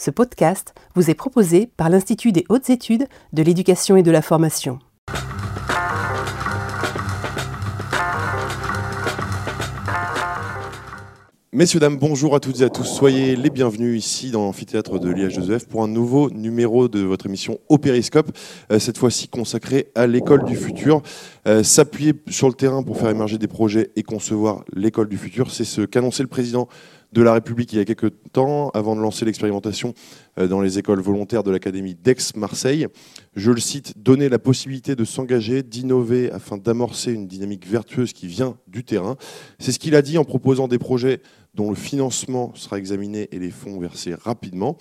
Ce podcast vous est proposé par l'Institut des hautes études de l'éducation et de la formation. Messieurs, dames, bonjour à toutes et à tous. Soyez les bienvenus ici dans l'amphithéâtre de l'IH2F pour un nouveau numéro de votre émission Au Périscope, euh, cette fois-ci consacrée à l'école du futur. Euh, s'appuyer sur le terrain pour faire émerger des projets et concevoir l'école du futur, c'est ce qu'annonçait le président de la République il y a quelques temps, avant de lancer l'expérimentation euh, dans les écoles volontaires de l'Académie d'Aix-Marseille. Je le cite, donner la possibilité de s'engager, d'innover afin d'amorcer une dynamique vertueuse qui vient du terrain. C'est ce qu'il a dit en proposant des projets dont le financement sera examiné et les fonds versés rapidement.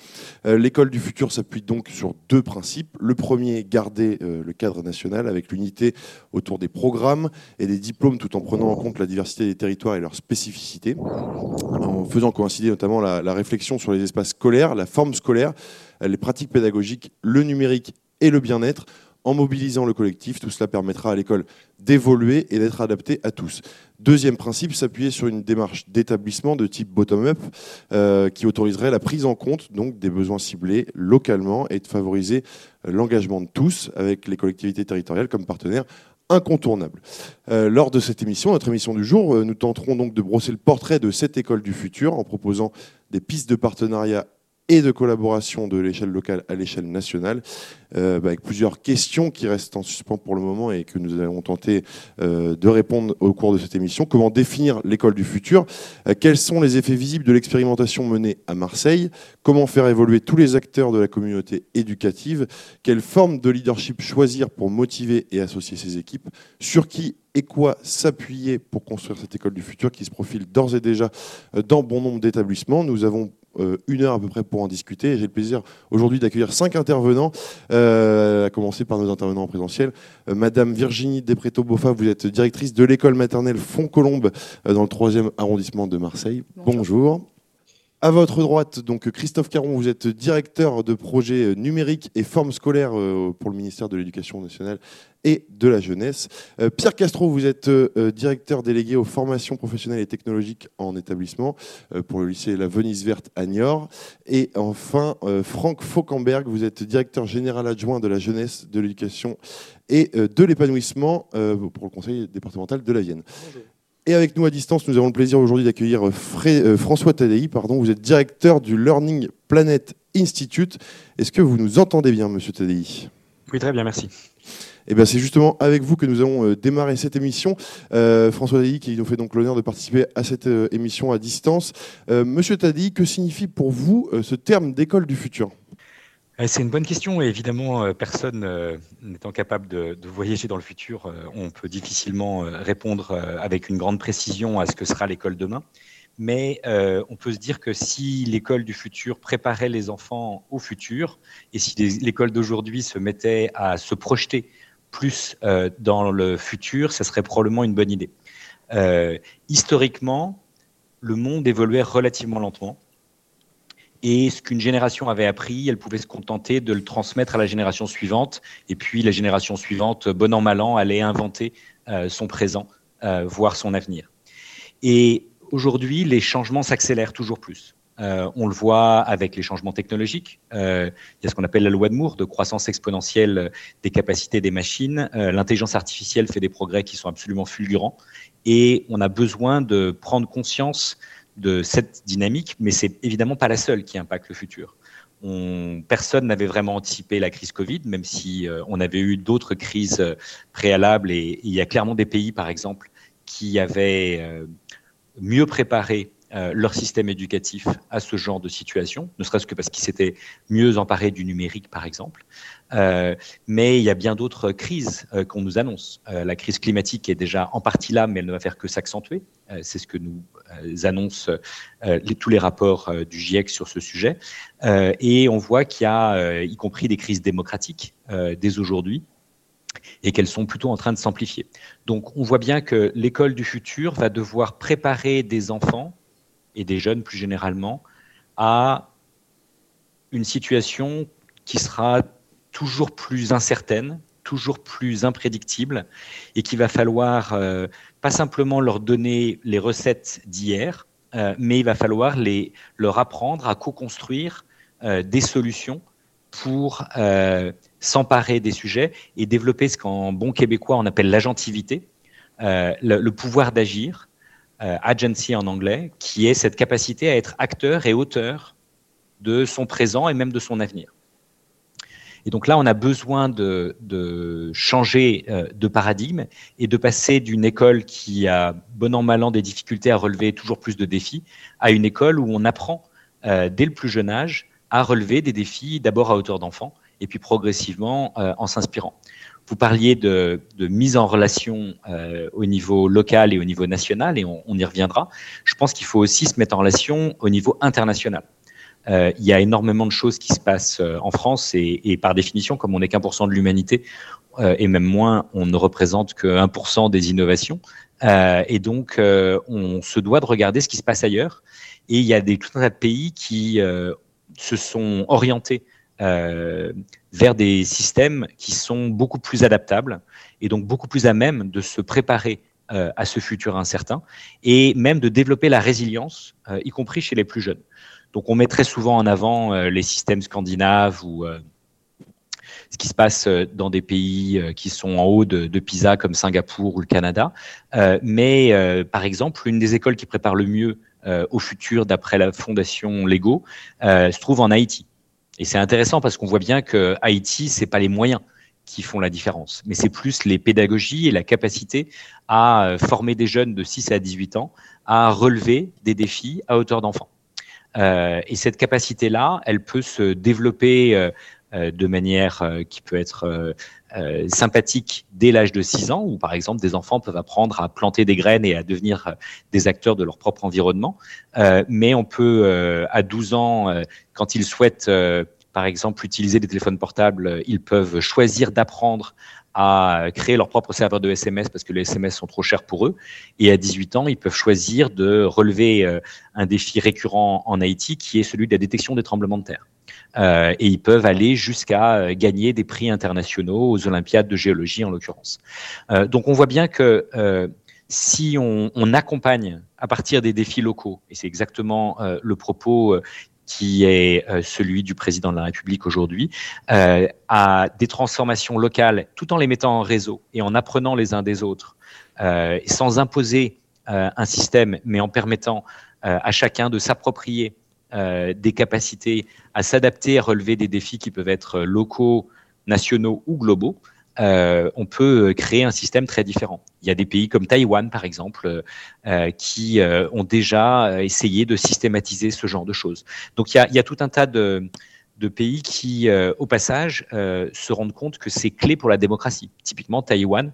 Euh, l'école du futur s'appuie donc sur deux principes. Le premier, garder euh, le cadre national avec l'unité autour des programmes et des diplômes tout en prenant en compte la diversité des territoires et leurs spécificités, en faisant coïncider notamment la, la réflexion sur les espaces scolaires, la forme scolaire, les pratiques pédagogiques, le numérique et le bien-être en mobilisant le collectif. Tout cela permettra à l'école d'évoluer et d'être adaptée à tous. Deuxième principe, s'appuyer sur une démarche d'établissement de type bottom-up euh, qui autoriserait la prise en compte donc, des besoins ciblés localement et de favoriser euh, l'engagement de tous avec les collectivités territoriales comme partenaires incontournables. Euh, lors de cette émission, notre émission du jour, nous tenterons donc de brosser le portrait de cette école du futur en proposant des pistes de partenariat et de collaboration de l'échelle locale à l'échelle nationale, euh, bah, avec plusieurs questions qui restent en suspens pour le moment et que nous allons tenter euh, de répondre au cours de cette émission. Comment définir l'école du futur? Euh, Quels sont les effets visibles de l'expérimentation menée à Marseille? Comment faire évoluer tous les acteurs de la communauté éducative? Quelle forme de leadership choisir pour motiver et associer ces équipes? Sur qui et quoi s'appuyer pour construire cette école du futur qui se profile d'ores et déjà dans bon nombre d'établissements? Nous avons euh, une heure à peu près pour en discuter. J'ai le plaisir aujourd'hui d'accueillir cinq intervenants, euh, à commencer par nos intervenants en présentiel. Euh, Madame Virginie Despreto-Boffa, vous êtes directrice de l'école maternelle Font-Colombe dans le troisième arrondissement de Marseille. Bonjour. À votre droite, donc Christophe Caron, vous êtes directeur de projet numérique et forme scolaire pour le ministère de l'Éducation nationale et de la jeunesse. Euh, Pierre Castro, vous êtes euh, directeur délégué aux formations professionnelles et technologiques en établissement euh, pour le lycée La Venise Verte à Niort. Et enfin, Franck Fauquemberg, vous êtes directeur général adjoint de la jeunesse, de l'éducation et de l'épanouissement pour le conseil départemental de la Vienne. Et avec nous à distance, nous avons le plaisir aujourd'hui d'accueillir François Tadei. Pardon, vous êtes directeur du Learning Planet Institute. Est-ce que vous nous entendez bien, monsieur Tadei? Oui, très bien, merci. Et eh bien, c'est justement avec vous que nous allons euh, démarrer cette émission. Euh, François Tadi qui nous fait donc l'honneur de participer à cette euh, émission à distance. Monsieur Tadi, que signifie pour vous ce terme d'école du futur? C'est une bonne question et évidemment, personne n'étant capable de, voyager dans le futur, on peut difficilement répondre avec une grande précision à ce que sera l'école demain. Mais on peut se dire que si l'école du futur préparait les enfants au futur et si l'école d'aujourd'hui se mettait à se projeter plus euh, dans le futur, ça serait probablement une bonne idée. Euh, historiquement, le monde évoluait relativement lentement. Et ce qu'une génération avait appris, elle pouvait se contenter de le transmettre à la génération suivante. Et puis la génération suivante, bon an, mal an, allait inventer euh, son présent, voire son avenir. Et aujourd'hui, les changements s'accélèrent toujours plus. Euh, on le voit avec les changements technologiques. Euh, il y a ce qu'on appelle la loi de Moore, de croissance exponentielle des capacités des machines. Euh, l'intelligence artificielle fait des progrès qui sont absolument fulgurants. Et on a besoin de prendre conscience de cette dynamique, mais c'est évidemment pas la seule qui impacte le futur. personne n'avait vraiment anticipé la crise Covid, même si on avait eu d'autres crises préalables. Et, il y a clairement des pays, par exemple, qui avaient mieux préparé euh, leur système éducatif à ce genre de situation, ne serait-ce que parce qu'ils s'étaient mieux emparés du numérique, par exemple. Euh, mais il y a bien d'autres crises euh, qu'on nous annonce. la crise climatique est déjà en partie là, mais elle ne va faire que s'accentuer. C'est ce que nous annoncent tous les rapports du GIEC sur ce sujet. et on voit qu'il y a, y compris des crises démocratiques dès aujourd'hui, et qu'elles sont plutôt en train de s'amplifier. Donc on voit bien que l'école du futur va devoir préparer des enfants et des jeunes plus généralement à une situation qui sera toujours plus incertaine, toujours plus imprédictible, et qu'il va falloir euh, pas simplement leur donner les recettes d'hier, euh, mais il va falloir les, leur apprendre à co-construire des solutions pour s'emparer des sujets et développer ce qu'en bon québécois on appelle l'agentivité, le, pouvoir d'agir, agency en anglais, qui est cette capacité à être acteur et auteur de son présent et même de son avenir. Et donc là, on a besoin de, changer euh, de paradigme et de passer d'une école qui a bon an mal an des difficultés à relever toujours plus de défis à une école où on apprend euh, dès le plus jeune âge à relever des défis d'abord à hauteur d'enfant et puis progressivement euh, en s'inspirant. Vous parliez de, mise en relation au niveau local et au niveau national, et on y reviendra. Je pense qu'il faut aussi se mettre en relation au niveau international. Euh, il y a énormément de choses qui se passent euh, en France et, par définition, comme on n'est qu'un pour cent de l'humanité, euh, et même moins, on ne représente que 1% des innovations. et donc, on se doit de regarder ce qui se passe ailleurs. Et il y a des, tout un tas de pays qui se sont orientés vers des systèmes qui sont beaucoup plus adaptables et donc beaucoup plus à même de se préparer à ce futur incertain et même de développer la résilience, y compris chez les plus jeunes. Donc on met très souvent en avant euh, les systèmes scandinaves ou euh, ce qui se passe euh, dans des pays qui sont en haut de, de Pisa comme Singapour ou le Canada. mais par exemple, une des écoles qui prépare le mieux au futur, d'après la fondation Lego, se trouve en Haïti. Et c'est intéressant parce qu'on voit bien que Haïti, c'est pas les moyens qui font la différence, mais c'est plus les pédagogies et la capacité à former des jeunes de 6 à 18 ans à relever des défis à hauteur d'enfants. Euh, et cette capacité-là, elle peut se développer euh, euh, de manière qui peut être sympathique dès l'âge de 6 ans, où par exemple des enfants peuvent apprendre à planter des graines et à devenir des acteurs de leur propre environnement. mais on peut, à 12 ans, quand ils souhaitent par exemple utiliser des téléphones portables, ils peuvent choisir d'apprendre à créer leur propre serveur de SMS parce que les SMS sont trop chers pour eux. Et à 18 ans, ils peuvent choisir de relever euh, un défi récurrent en Haïti qui est celui de la détection des tremblements de terre. Euh, et ils peuvent aller jusqu'à euh, gagner des prix internationaux aux Olympiades de géologie en l'occurrence. Euh, donc on voit bien que si on, accompagne à partir des défis locaux, et c'est exactement le propos qui est celui du président de la République aujourd'hui, à des transformations locales tout en les mettant en réseau et en apprenant les uns des autres, sans imposer un système, mais en permettant à chacun de s'approprier des capacités à s'adapter, à relever des défis qui peuvent être locaux, nationaux ou globaux. Euh, on peut créer un système très différent. Il y a des pays comme Taïwan, par exemple, euh, qui euh, ont déjà essayé de systématiser ce genre de choses. Donc il y a, tout un tas de, pays qui, au passage, se rendent compte que c'est clé pour la démocratie. Typiquement, Taïwan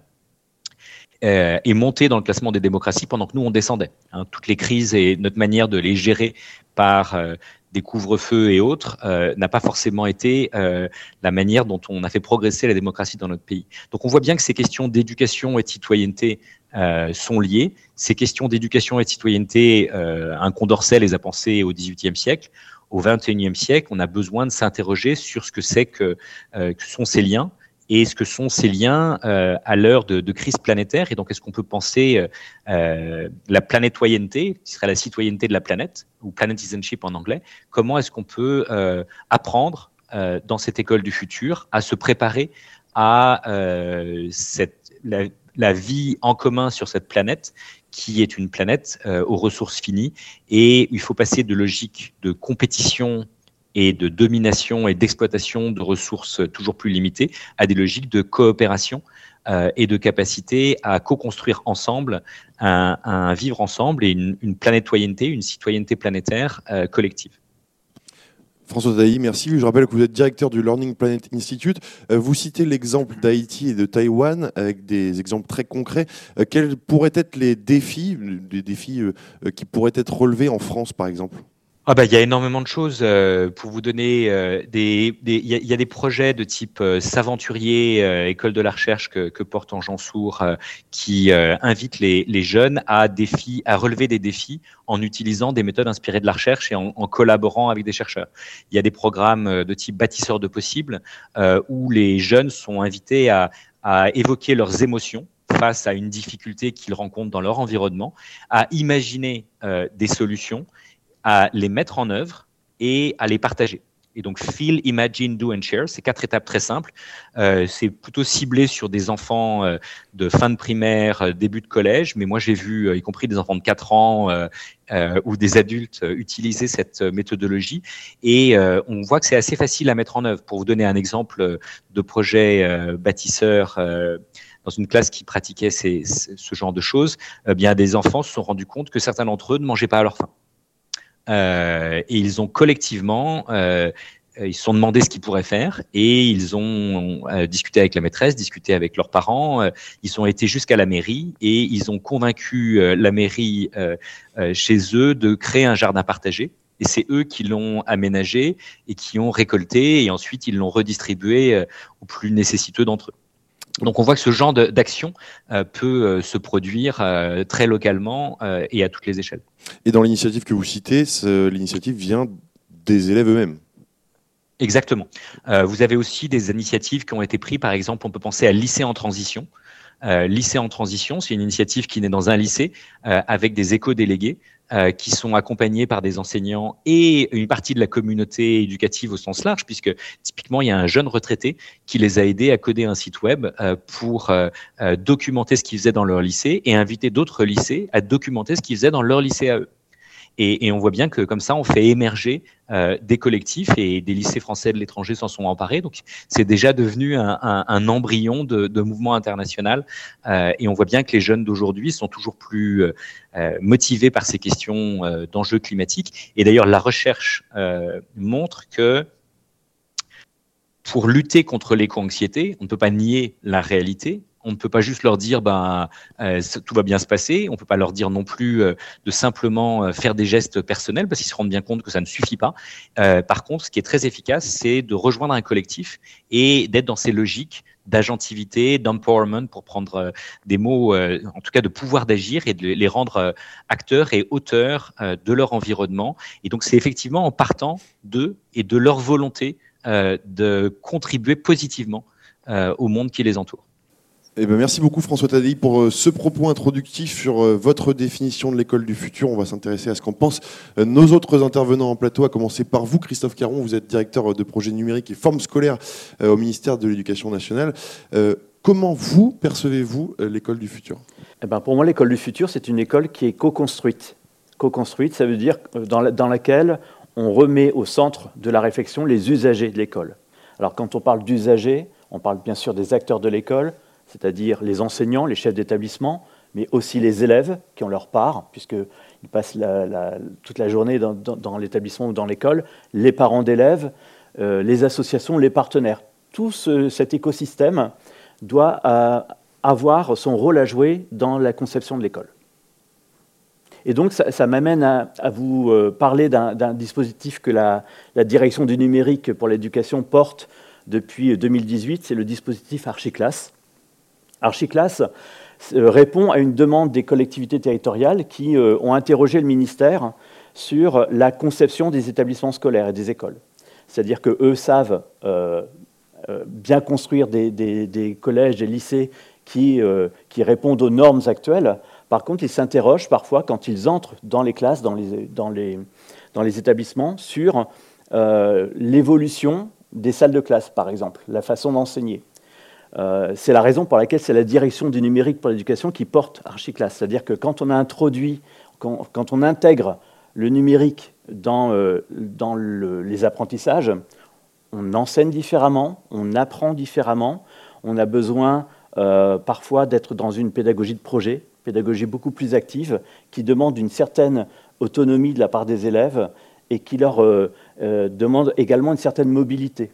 est monté dans le classement des démocraties pendant que nous, on descendait. Hein. toutes les crises et notre manière de les gérer par des couvre-feux et autres euh, n'a pas forcément été euh, la manière dont on a fait progresser la démocratie dans notre pays. Donc on voit bien que ces questions d'éducation et de citoyenneté euh, sont liées. Ces questions d'éducation et de citoyenneté, un Condorcet les a pensées au XVIIIe siècle. Au XXIe siècle, on a besoin de s'interroger sur ce que c'est que, que sont ces liens et ce que sont ces liens euh, à l'heure de, crise planétaire. Et donc, est-ce qu'on peut penser euh, euh, la planétoyenneté, qui serait la citoyenneté de la planète, ou planetizenship en anglais, comment est-ce qu'on peut apprendre dans cette école du futur à se préparer à cette, la, la, vie en commun sur cette planète qui est une planète aux ressources finies et il faut passer de logique de compétition et de domination et d'exploitation de ressources toujours plus limitées à des logiques de coopération euh, et de capacité à co-construire ensemble un, vivre ensemble et une, une planétoyenneté, une citoyenneté planétaire euh, collective. François Daï, merci. Je rappelle que vous êtes directeur du Learning Planet Institute. Euh, vous citez l'exemple d'Haïti et de Taïwan avec des exemples très concrets. Quels pourraient être les défis, des défis qui pourraient être relevés en France, par exemple? Ah bah, il y a énormément de choses euh, pour vous donner euh, des. Il y, a des projets de type euh, Saventurier, école de la recherche que, que porte en Jean Sour, qui invite les, les, jeunes à défi, à relever des défis en utilisant des méthodes inspirées de la recherche et en, en collaborant avec des chercheurs. Il y a des programmes de type bâtisseur de possibles où les jeunes sont invités à, à évoquer leurs émotions face à une difficulté qu'ils rencontrent dans leur environnement, à imaginer des solutions à les mettre en œuvre et à les partager. Et donc, feel, imagine, do and share, c'est quatre étapes très simples. Euh, c'est plutôt ciblé sur des enfants euh, de fin de primaire, euh, début de collège, mais moi j'ai vu, y compris des enfants de 4 ans ou des adultes, utiliser cette méthodologie. Et on voit que c'est assez facile à mettre en œuvre. Pour vous donner un exemple de projet bâtisseur dans une classe qui pratiquait ce genre de choses, bien des enfants se sont rendus compte que certains d'entre eux ne mangeaient pas à leur faim. Euh, et ils ont collectivement, euh, ils se sont demandé ce qu'ils pourraient faire et ils ont euh, discuté avec la maîtresse, discuté avec leurs parents. ils ont été jusqu'à la mairie et ils ont convaincu la mairie chez eux de créer un jardin partagé. Et c'est eux qui l'ont aménagé et qui ont récolté et ensuite ils l'ont redistribué aux plus nécessiteux d'entre eux. Donc on voit que ce genre d'action euh, peut euh, se produire euh, très localement et à toutes les échelles. Et dans l'initiative que vous citez, l'initiative vient des élèves eux-mêmes Exactement. vous avez aussi des initiatives qui ont été prises, par exemple, on peut penser à lycée en transition. lycée en transition, c'est une initiative qui naît dans un lycée avec des éco-délégués euh, qui sont accompagnés par des enseignants et une partie de la communauté éducative au sens large, puisque typiquement il y a un jeune retraité qui les a aidés à coder un site web euh, pour euh, documenter ce qu'ils faisaient dans leur lycée et inviter d'autres lycées à documenter ce qu'ils faisaient dans leur lycée à eux. Et, on voit bien que comme ça, on fait émerger euh, des collectifs et des lycées français de l'étranger s'en sont emparés. Donc, c'est déjà devenu un, embryon de, mouvement international. Euh, et on voit bien que les jeunes d'aujourd'hui sont toujours plus euh, motivés par ces questions d'enjeux climatiques. Et d'ailleurs, la recherche montre que pour lutter contre l'éco-anxiété, on ne peut pas nier la réalité, on ne peut pas juste leur dire ben euh, tout va bien se passer. On ne peut pas leur dire non plus euh, de simplement euh, faire des gestes personnels parce qu'ils se rendent bien compte que ça ne suffit pas. par contre, ce qui est très efficace, c'est de rejoindre un collectif et d'être dans ces logiques d'agentivité, d'empowerment, pour prendre des mots, en tout cas de pouvoir d'agir et de les rendre acteurs et auteurs de leur environnement. Et donc, c'est effectivement en partant d'eux et de leur volonté de contribuer positivement au monde qui les entoure. Eh ben, merci beaucoup François Tadei pour euh, ce propos introductif sur euh, votre définition de l'école du futur. On va s'intéresser à ce qu'en pensent euh, nos autres intervenants en plateau, à commencer par vous Christophe Caron, vous êtes directeur de projet numérique et forme scolaire au ministère de l'Éducation nationale. Comment vous percevez-vous l'école du futur? Eh ben, Pour moi, l'école du futur, c'est une école qui est co-construite. Co-construite, ça veut dire dans laquelle on remet au centre de la réflexion les usagers de l'école. Alors quand on parle d'usagers, on parle bien sûr des acteurs de l'école, c'est-à-dire les enseignants, les chefs d'établissement, mais aussi les élèves qui ont leur part, puisqu'ils passent toute la journée dans, l'établissement ou dans l'école, les parents d'élèves, euh, les associations, les partenaires. Tout cet écosystème doit euh, avoir son rôle à jouer dans la conception de l'école. Et donc, ça, m'amène à, vous euh, parler d'un dispositif que la, la, direction du numérique pour l'éducation porte depuis 2018, c'est le dispositif Archiclass. Archiclass euh, répond à une demande des collectivités territoriales qui euh, ont interrogé le ministère sur la conception des établissements scolaires et des écoles. C'est-à-dire qu'eux savent euh, bien construire des, collèges, des lycées qui, répondent aux normes actuelles. Par contre, ils s'interrogent parfois quand ils entrent dans les classes, dans les établissements, sur l'évolution des salles de classe, par exemple, la façon d'enseigner. Euh, c'est la raison pour laquelle c'est la direction du numérique pour l'éducation qui porte Archiclass. C'est-à-dire que quand on introduit, on intègre le numérique dans, euh, les apprentissages, on enseigne différemment, on apprend différemment, on a besoin euh, parfois d'être dans une pédagogie de projet, pédagogie beaucoup plus active, qui demande une certaine autonomie de la part des élèves et qui leur demande également une certaine mobilité.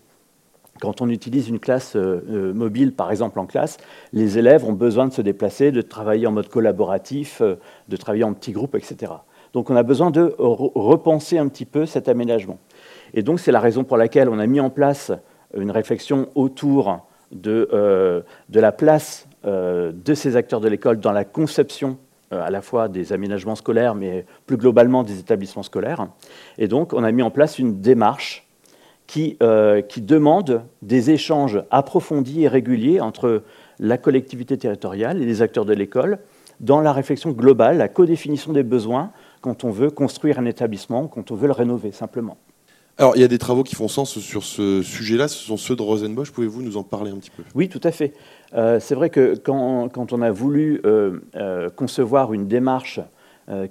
Quand on utilise une classe euh, euh, mobile, par exemple en classe, les élèves ont besoin de se déplacer, de travailler en mode collaboratif, euh, de travailler en petits groupes, etc. Donc on a besoin de repenser un petit peu cet aménagement. Et donc c'est la raison pour laquelle on a mis en place une réflexion autour de, de la place de ces acteurs de l'école dans la conception à la fois des aménagements scolaires, mais plus globalement des établissements scolaires. Et donc on a mis en place une démarche euh, qui, demande des échanges approfondis et réguliers entre la collectivité territoriale et les acteurs de l'école dans la réflexion globale, la codéfinition des besoins quand on veut construire un établissement, quand on veut le rénover simplement. Alors, il y a des travaux qui font sens sur ce sujet-là. Ce sont ceux de Rosenbosch. Pouvez-vous nous en parler un petit peu? Oui, tout à fait. Euh, c'est vrai que quand, quand, on a voulu euh, euh, concevoir une démarche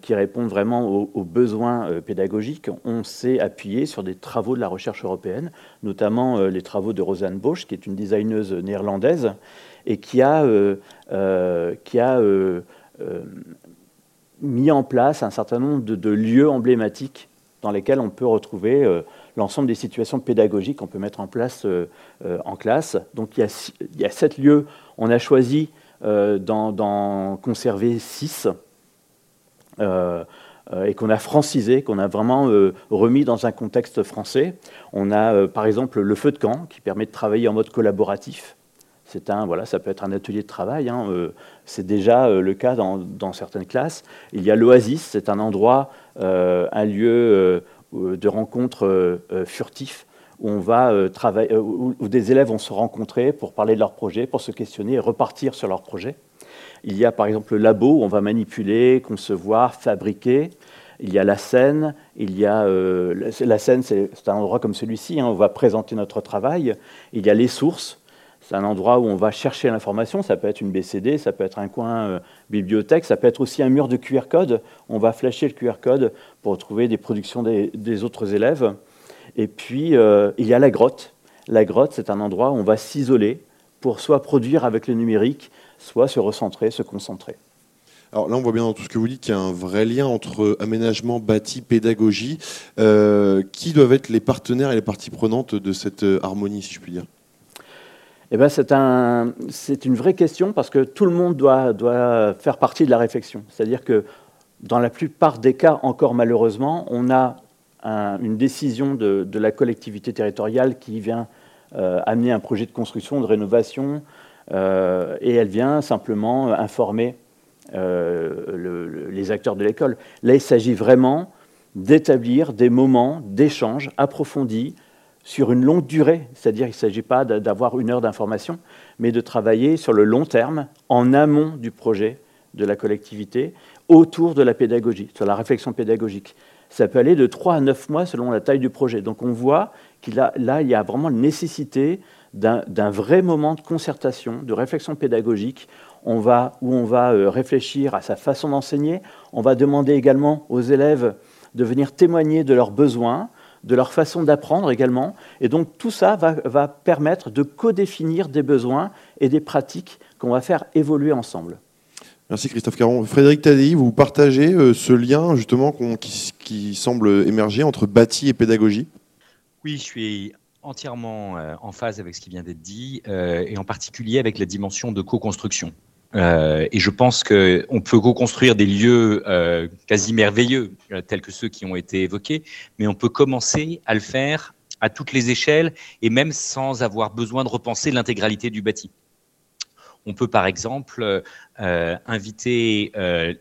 qui réponde vraiment aux, besoins pédagogiques, on s'est appuyé sur des travaux de la recherche européenne, notamment les travaux de Rosanne Bosch, qui est une designeuse néerlandaise, et qui a, qui a mis en place un certain nombre de, lieux emblématiques dans lesquels on peut retrouver euh, l'ensemble des situations pédagogiques qu'on peut mettre en place euh, euh, en classe. Donc il y, a, sept lieux. On a choisi d'en conserver six et qu'on a francisé, qu'on a vraiment remis dans un contexte français. On a par exemple le feu de camp qui permet de travailler en mode collaboratif. C'est un, voilà, ça peut être un atelier de travail. Hein, c'est déjà le cas dans, certaines classes. Il y a l'Oasis, c'est un endroit euh, un lieu euh, de rencontre euh, furtif où, on va, travailler, où, des élèves vont se rencontrer pour parler de leur projet, pour se questionner et repartir sur leur projet. Il y a par exemple le labo où on va manipuler, concevoir, fabriquer. Il y a la scène, il y a la scène, c'est un endroit comme celui-ci, hein, on va présenter notre travail. Il y a les sources, c'est un endroit où on va chercher l'information. Ça peut être une BCD, ça peut être un coin euh, bibliothèque, ça peut être aussi un mur de QR code. On va flasher le QR code pour trouver des productions des, autres élèves. Et puis, euh, il y a la grotte. La grotte, c'est un endroit où on va s'isoler pour soit produire avec le numérique, soit se recentrer, se concentrer. Alors là, on voit bien dans tout ce que vous dites qu'il y a un vrai lien entre aménagement, bâti, pédagogie. Euh, qui doivent être les partenaires et les parties prenantes de cette harmonie, si je puis dire? Eh ben, c'est un, une vraie question parce que tout le monde doit, doit faire partie de la réflexion. C'est-à-dire que dans la plupart des cas, encore malheureusement, on a une décision de, de, la collectivité territoriale qui vient euh, amener un projet de construction, de rénovation, euh, et elle vient simplement informer euh, les acteurs de l'école. Là, il s'agit vraiment d'établir des moments d'échange approfondis sur une longue durée, c'est-à-dire qu'il ne s'agit pas d'avoir une heure d'information, mais de travailler sur le long terme, en amont du projet de la collectivité, autour de la pédagogie, sur la réflexion pédagogique. Ça peut aller de 3 à 9 mois selon la taille du projet. Donc on voit qu'il il y a vraiment la nécessité d'un vrai moment de concertation, de réflexion pédagogique, on va, où on va euh, réfléchir à sa façon d'enseigner. On va demander également aux élèves de venir témoigner de leurs besoins, de leur façon d'apprendre également. Et donc tout ça va, permettre de codéfinir des besoins et des pratiques qu'on va faire évoluer ensemble. Merci Christophe Caron. Frédéric Tadei, vous partagez euh, ce lien justement qui, semble émerger entre bâti et pédagogie? Oui, je suis entièrement euh, en phase avec ce qui vient d'être dit, euh, et en particulier avec la dimension de co-construction. Euh, et je pense qu'on peut co-construire des lieux quasi merveilleux, tels que ceux qui ont été évoqués, mais on peut commencer à le faire à toutes les échelles et même sans avoir besoin de repenser l'intégralité du bâti. On peut par exemple inviter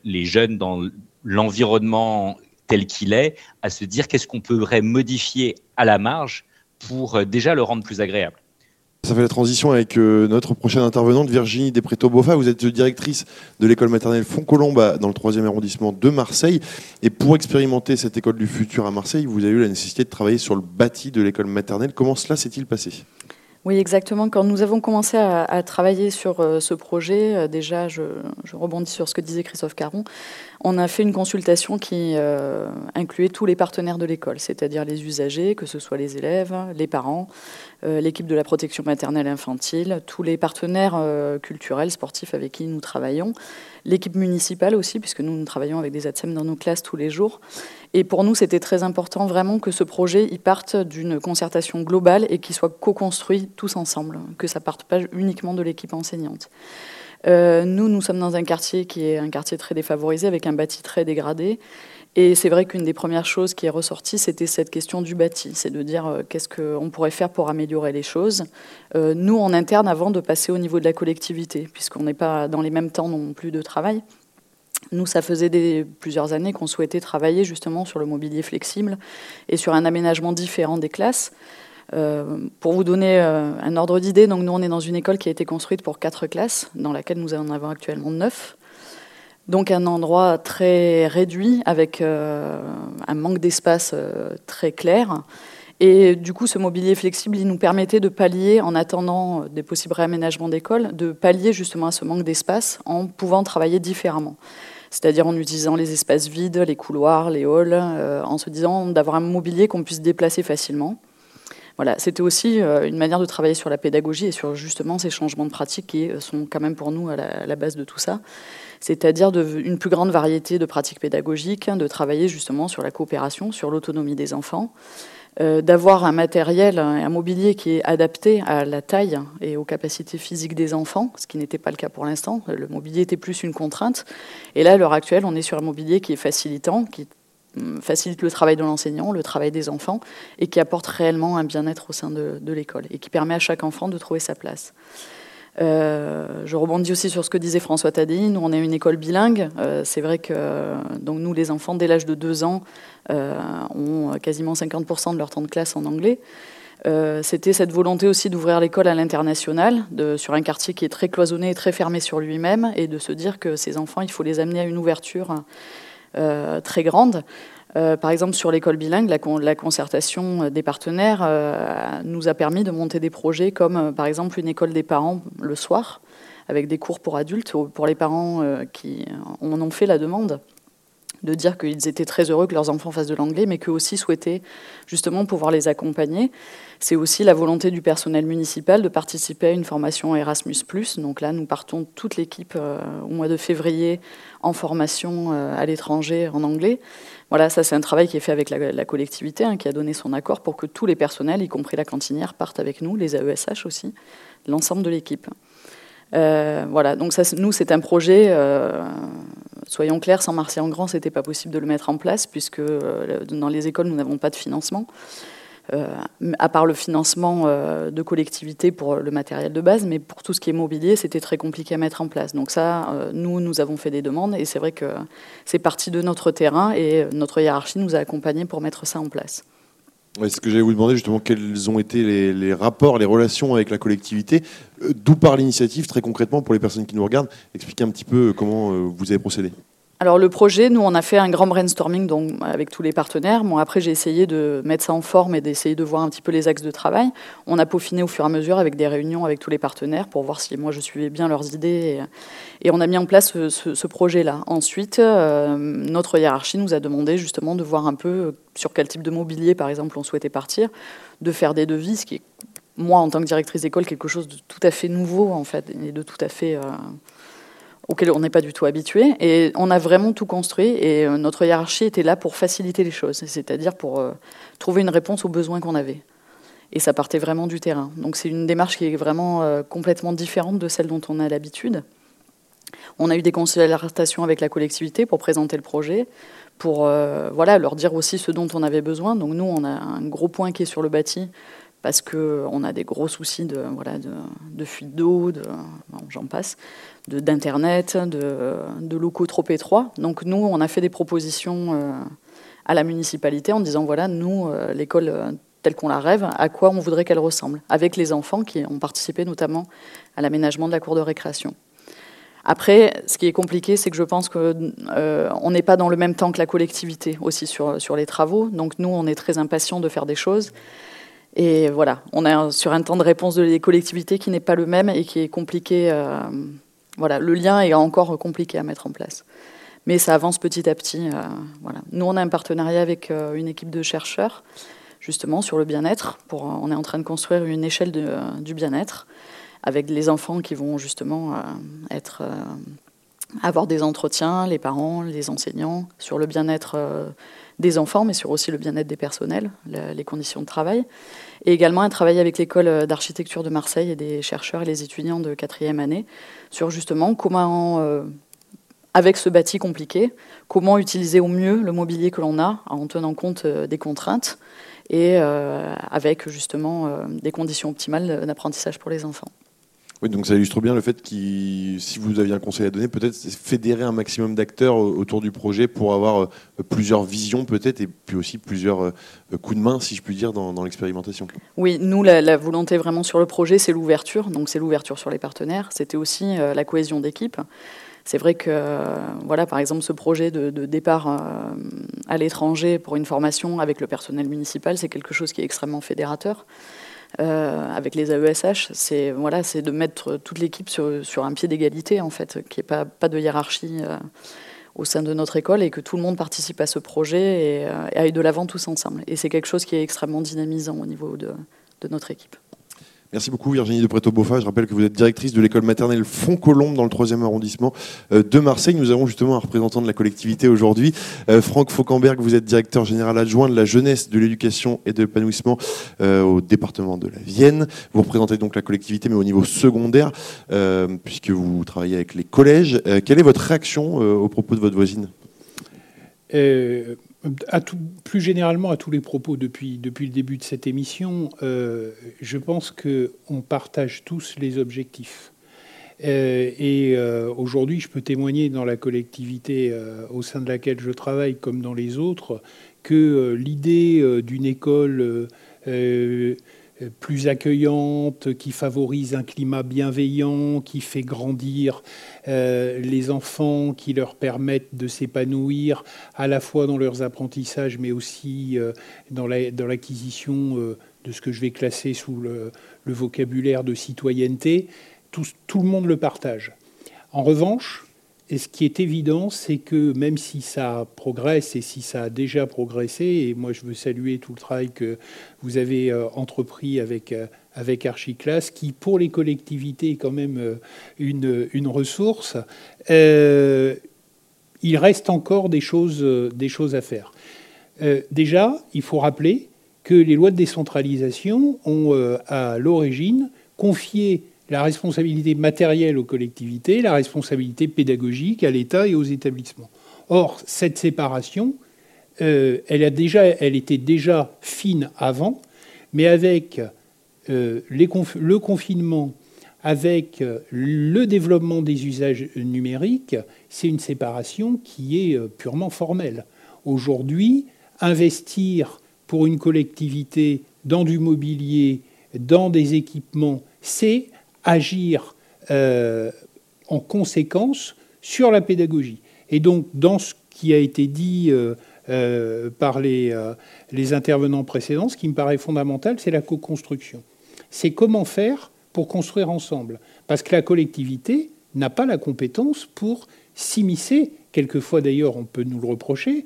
les jeunes dans l'environnement tel qu'il est à se dire qu'est-ce qu'on pourrait modifier à la marge pour déjà le rendre plus agréable. Ça fait la transition avec euh, notre prochaine intervenante, Virginie Despreto-Boffa. Vous êtes directrice de l'école maternelle Font-Colombe dans le 3e arrondissement de Marseille. Et pour expérimenter cette école du futur à Marseille, vous avez eu la nécessité de travailler sur le bâti de l'école maternelle. Comment cela s'est-il passé? Oui, exactement. Quand nous avons commencé à, travailler sur euh, ce projet, euh, déjà, je, rebondis sur ce que disait Christophe Caron, on a fait une consultation qui euh, incluait tous les partenaires de l'école, c'est-à-dire les usagers, que ce soit les élèves, les parents, l'équipe de la protection maternelle et infantile, tous les partenaires culturels, sportifs avec qui nous travaillons, l'équipe municipale aussi, puisque nous, nous travaillons avec des ATSEM dans nos classes tous les jours. Et pour nous, c'était très important vraiment que ce projet il parte d'une concertation globale et qu'il soit co-construit tous ensemble, que ça parte pas uniquement de l'équipe enseignante. Euh, nous, nous sommes dans un quartier qui est un quartier très défavorisé, avec un bâti très dégradé. Et c'est vrai qu'une des premières choses qui est ressortie, c'était cette question du bâti. C'est de dire euh, qu'est-ce qu'on pourrait faire pour améliorer les choses. Euh, nous, en interne, avant de passer au niveau de la collectivité, puisqu'on n'est pas dans les mêmes temps non plus de travail. Nous, ça faisait des, plusieurs années qu'on souhaitait travailler justement sur le mobilier flexible et sur un aménagement différent des classes. Euh, pour vous donner euh, un ordre d'idée, donc nous on est dans une école qui a été construite pour quatre classes, dans laquelle nous en avons actuellement neuf. Donc un endroit très réduit avec euh, un manque d'espace très clair. Et du coup, ce mobilier flexible, il nous permettait de pallier, en attendant des possibles réaménagements d'école, de pallier justement à ce manque d'espace en pouvant travailler différemment. C'est-à-dire en utilisant les espaces vides, les couloirs, les halls, en se disant d'avoir un mobilier qu'on puisse déplacer facilement. Voilà, c'était aussi euh, une manière de travailler sur la pédagogie et sur justement ces changements de pratique qui euh, sont quand même pour nous à la, base de tout ça. C'est-à-dire une plus grande variété de pratiques pédagogiques, de travailler justement sur la coopération, sur l'autonomie des enfants, euh, d'avoir un matériel, un mobilier qui est adapté à la taille et aux capacités physiques des enfants, ce qui n'était pas le cas pour l'instant. Le mobilier était plus une contrainte. Et là, à l'heure actuelle, on est sur un mobilier qui est facilitant, qui facilite le travail de l'enseignant, le travail des enfants, et qui apporte réellement un bien-être au sein de, l'école, et qui permet à chaque enfant de trouver sa place. Euh, je rebondis aussi sur ce que disait François Tadi. Nous, on est une école bilingue. Euh, c'est vrai que donc nous, les enfants, dès l'âge de 2 ans, euh, ont quasiment 50% de leur temps de classe en anglais. C'était cette volonté aussi d'ouvrir l'école à l'international, sur un quartier qui est très cloisonné et très fermé sur lui-même, et de se dire que ces enfants, il faut les amener à une ouverture très grande. Euh, par exemple, sur l'école bilingue, la, concertation euh, des partenaires nous a permis de monter des projets comme, par exemple, une école des parents le soir, avec des cours pour adultes, pour les parents qui en ont fait la demande de dire qu'ils étaient très heureux que leurs enfants fassent de l'anglais, mais qu'eux aussi souhaitaient justement pouvoir les accompagner. C'est aussi la volonté du personnel municipal de participer à une formation Erasmus. Donc là, nous partons toute l'équipe euh, au mois de février en formation euh, à l'étranger en anglais. Voilà, ça c'est un travail qui est fait avec la, collectivité, hein, qui a donné son accord pour que tous les personnels, y compris la cantinière, partent avec nous, les AESH aussi, l'ensemble de l'équipe. Euh, voilà, donc ça, nous, c'est un projet, soyons clairs, sans Marseille en grand, c'était pas possible de le mettre en place, puisque euh, dans les écoles, nous n'avons pas de financement, à part le financement de collectivités pour le matériel de base, mais pour tout ce qui est mobilier, c'était très compliqué à mettre en place. Donc ça, nous, nous avons fait des demandes, et c'est vrai que c'est parti de notre terrain, et notre hiérarchie nous a accompagnés pour mettre ça en place. Ce que j'allais vous demander justement, quels ont été les, rapports, les relations avec la collectivité, euh, d'où part l'initiative très concrètement pour les personnes qui nous regardent. Expliquez un petit peu comment euh, vous avez procédé. Alors le projet, nous on a fait un grand brainstorming donc, avec tous les partenaires. Bon, après j'ai essayé de mettre ça en forme et d'essayer de voir un petit peu les axes de travail. On a peaufiné au fur et à mesure avec des réunions avec tous les partenaires pour voir si moi je suivais bien leurs idées. Et, on a mis en place ce, projet-là. Ensuite, euh, notre hiérarchie nous a demandé justement de voir un peu sur quel type de mobilier par exemple on souhaitait partir, de faire des devis, ce qui est moi en tant que directrice d'école quelque chose de tout à fait nouveau en fait et de tout à fait... Euh, auquel on n'est pas du tout habitué. Et on a vraiment tout construit et euh, notre hiérarchie était là pour faciliter les choses, c'est-à-dire pour euh, trouver une réponse aux besoins qu'on avait. Et ça partait vraiment du terrain. Donc c'est une démarche qui est vraiment euh, complètement différente de celle dont on a l'habitude. On a eu des consultations avec la collectivité pour présenter le projet, pour voilà, leur dire aussi ce dont on avait besoin. Donc nous, on a un gros point qui est sur le bâti, parce qu'on a des gros soucis de, voilà, de, fuite d'eau, j'en passe, d'Internet, de, locaux trop étroits. Donc nous, on a fait des propositions euh, à la municipalité en disant, voilà, nous, euh, l'école euh, telle qu'on la rêve, à quoi on voudrait qu'elle ressemble, avec les enfants qui ont participé notamment à l'aménagement de la cour de récréation. Après, ce qui est compliqué, c'est que je pense qu'on n'est pas dans le même temps que la collectivité aussi sur, sur les travaux. Donc nous, on est très impatients de faire des choses. Et voilà, on est sur un temps de réponse de les collectivités qui n'est pas le même et qui est compliqué. Euh, voilà, le lien est encore compliqué à mettre en place. Mais ça avance petit à petit. Euh, voilà. Nous, on a un partenariat avec euh, une équipe de chercheurs, justement, sur le bien-être. Pour, on est en train de construire une échelle du bien-être avec les enfants qui vont justement avoir des entretiens, les parents, les enseignants, sur le bien-être des enfants, mais sur aussi le bien-être des personnels, les conditions de travail. Et également un travail avec l'école d'architecture de Marseille et des chercheurs et les étudiants de quatrième année sur justement comment, euh, avec ce bâti compliqué, comment utiliser au mieux le mobilier que l'on a en tenant compte euh, des contraintes et euh, avec justement des conditions optimales d'apprentissage pour les enfants. Oui, donc ça illustre bien le fait que si vous aviez un conseil à donner, peut-être fédérer un maximum d'acteurs autour du projet pour avoir euh, plusieurs visions peut-être et puis aussi plusieurs euh, coups de main, si je puis dire, dans, l'expérimentation. Oui, nous, la, volonté vraiment sur le projet, c'est l'ouverture. Donc c'est l'ouverture sur les partenaires. C'était aussi euh, la cohésion d'équipe. C'est vrai que, voilà, par exemple, ce projet de, départ à l'étranger pour une formation avec le personnel municipal, c'est quelque chose qui est extrêmement fédérateur. Avec les AESH, c'est voilà, c'est de mettre toute l'équipe sur, un pied d'égalité en fait, n'y ait pas, pas de hiérarchie au sein de notre école et que tout le monde participe à ce projet et, aille de l'avant tous ensemble. Et c'est quelque chose qui est extrêmement dynamisant au niveau de notre équipe. Merci beaucoup Virginie de Préto-Boffa. Je rappelle que vous êtes directrice de l'école maternelle Font-Colombe dans le 3e arrondissement euh, de Marseille. Nous avons justement un représentant de la collectivité aujourd'hui. Euh, Franck Fauquemberg, vous êtes directeur général adjoint de la jeunesse, de l'éducation et de l'épanouissement euh, au département de la Vienne. Vous représentez donc la collectivité mais au niveau secondaire puisque vous travaillez avec les collèges. quelle est votre réaction au propos de votre voisine? Plus généralement à tous les propos depuis, depuis le début de cette émission, euh, je pense qu'on partage tous les objectifs. Euh, et euh, aujourd'hui, je peux témoigner dans la collectivité au sein de laquelle je travaille, comme dans les autres, que l'idée d'une école plus accueillante, qui favorise un climat bienveillant, qui fait grandir euh, les enfants, qui leur permettent de s'épanouir à la fois dans leurs apprentissages, mais aussi euh, dans l'acquisition euh, de ce que je vais classer sous le, vocabulaire de citoyenneté. Tout le monde le partage. En revanche, et ce qui est évident, c'est que même si ça progresse et si ça a déjà progressé, et moi je veux saluer tout le travail que vous avez euh, entrepris avec, euh, avec Archiclass, qui pour les collectivités est quand même euh, une, une ressource, il reste encore des choses, des choses à faire. déjà, il faut rappeler que les lois de décentralisation ont à l'origine confié la responsabilité matérielle aux collectivités, la responsabilité pédagogique à l'État et aux établissements. Or, cette séparation, euh, elle, a déjà, elle était déjà fine avant, mais avec euh, le confinement, avec euh, le développement des usages numériques, c'est une séparation qui est purement formelle. Aujourd'hui, investir pour une collectivité dans du mobilier, dans des équipements, c'est agir euh, en conséquence sur la pédagogie. Et donc, dans ce qui a été dit euh, euh, par les, les, intervenants précédents, ce qui me paraît fondamental, c'est la co-construction. C'est comment faire pour construire ensemble. Parce que la collectivité n'a pas la compétence pour s'immiscer, quelquefois d'ailleurs on peut nous le reprocher,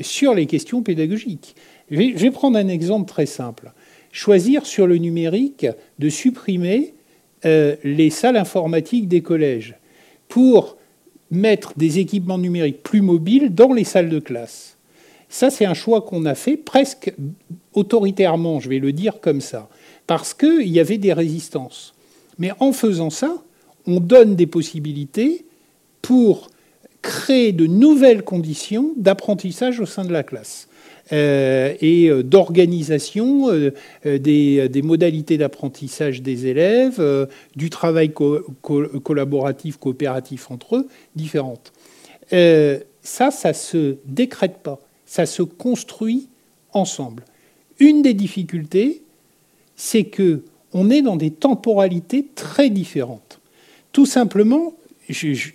sur les questions pédagogiques. je vais prendre un exemple très simple. Choisir sur le numérique de supprimer euh, les salles informatiques des collèges pour mettre des équipements numériques plus mobiles dans les salles de classe. Ça, c'est un choix qu'on a fait presque autoritairement, je vais le dire comme ça, parce qu'il y avait des résistances. Mais en faisant ça, on donne des possibilités pour créer de nouvelles conditions d'apprentissage au sein de la classe. Euh, et euh, d'organisation euh, des, modalités d'apprentissage des élèves, du travail collaboratif, coopératif entre eux, différentes. ça, ça se décrète pas, ça se construit ensemble. Une des difficultés, c'est que on est dans des temporalités très différentes. Tout simplement,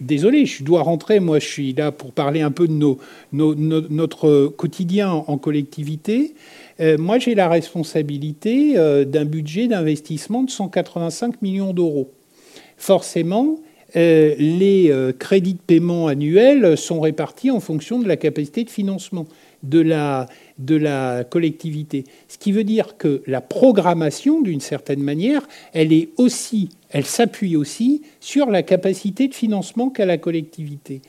désolé, je dois rentrer. Moi, je suis là pour parler un peu de notre quotidien en collectivité. Euh, moi, j'ai la responsabilité euh, d'un budget d'investissement de 185 millions d'euros. Forcément, euh, les crédits de paiement annuels sont répartis en fonction de la capacité de financement de la collectivité. Ce qui veut dire que la programmation, d'une certaine manière, elle est aussi, elle s'appuie aussi sur la capacité de financement qu'a la collectivité.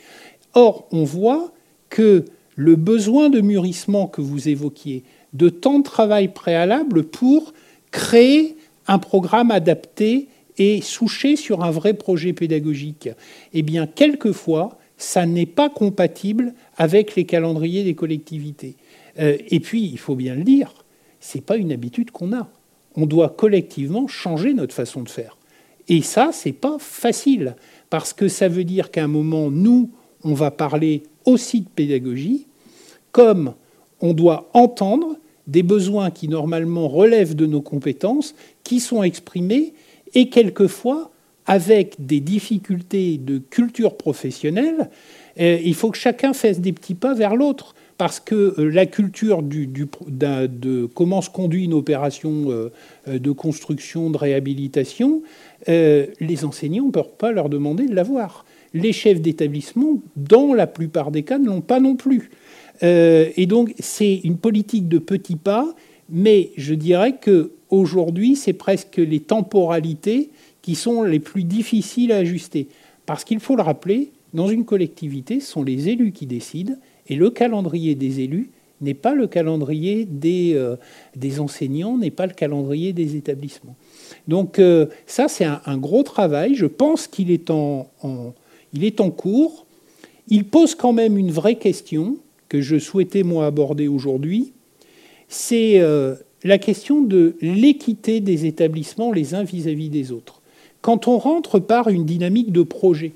Or, on voit que le besoin de mûrissement que vous évoquiez, de temps de travail préalable pour créer un programme adapté et souché sur un vrai projet pédagogique, eh bien, quelquefois, ça n'est pas compatible avec les calendriers des collectivités. Euh, et puis, il faut bien le dire, ce n'est pas une habitude qu'on a. On doit collectivement changer notre façon de faire. Et ça, c'est pas facile, parce que ça veut dire qu'à un moment, nous, on va parler aussi de pédagogie, comme on doit entendre des besoins qui normalement relèvent de nos compétences, qui sont exprimés et quelquefois avec des difficultés de culture professionnelle, il faut que chacun fasse des petits pas vers l'autre parce que euh, la culture du, de comment se conduit une opération euh, de construction, de réhabilitation, euh, les enseignants ne peuvent pas leur demander de l'avoir. Les chefs d'établissement, dans la plupart des cas, ne l'ont pas non plus. et donc, c'est une politique de petits pas, mais je dirais que aujourd'hui, c'est presque les temporalités qui sont les plus difficiles à ajuster. Parce qu'il faut le rappeler, dans une collectivité, ce sont les élus qui décident, et le calendrier des élus n'est pas le calendrier des, euh, des enseignants, n'est pas le calendrier des établissements. Donc euh, ça, c'est un, gros travail. Je pense qu'il est en, cours. Il pose quand même une vraie question que je souhaitais moi aborder aujourd'hui. C'est euh, la question de l'équité des établissements les uns vis à -vis des autres. Quand on rentre par une dynamique de projet,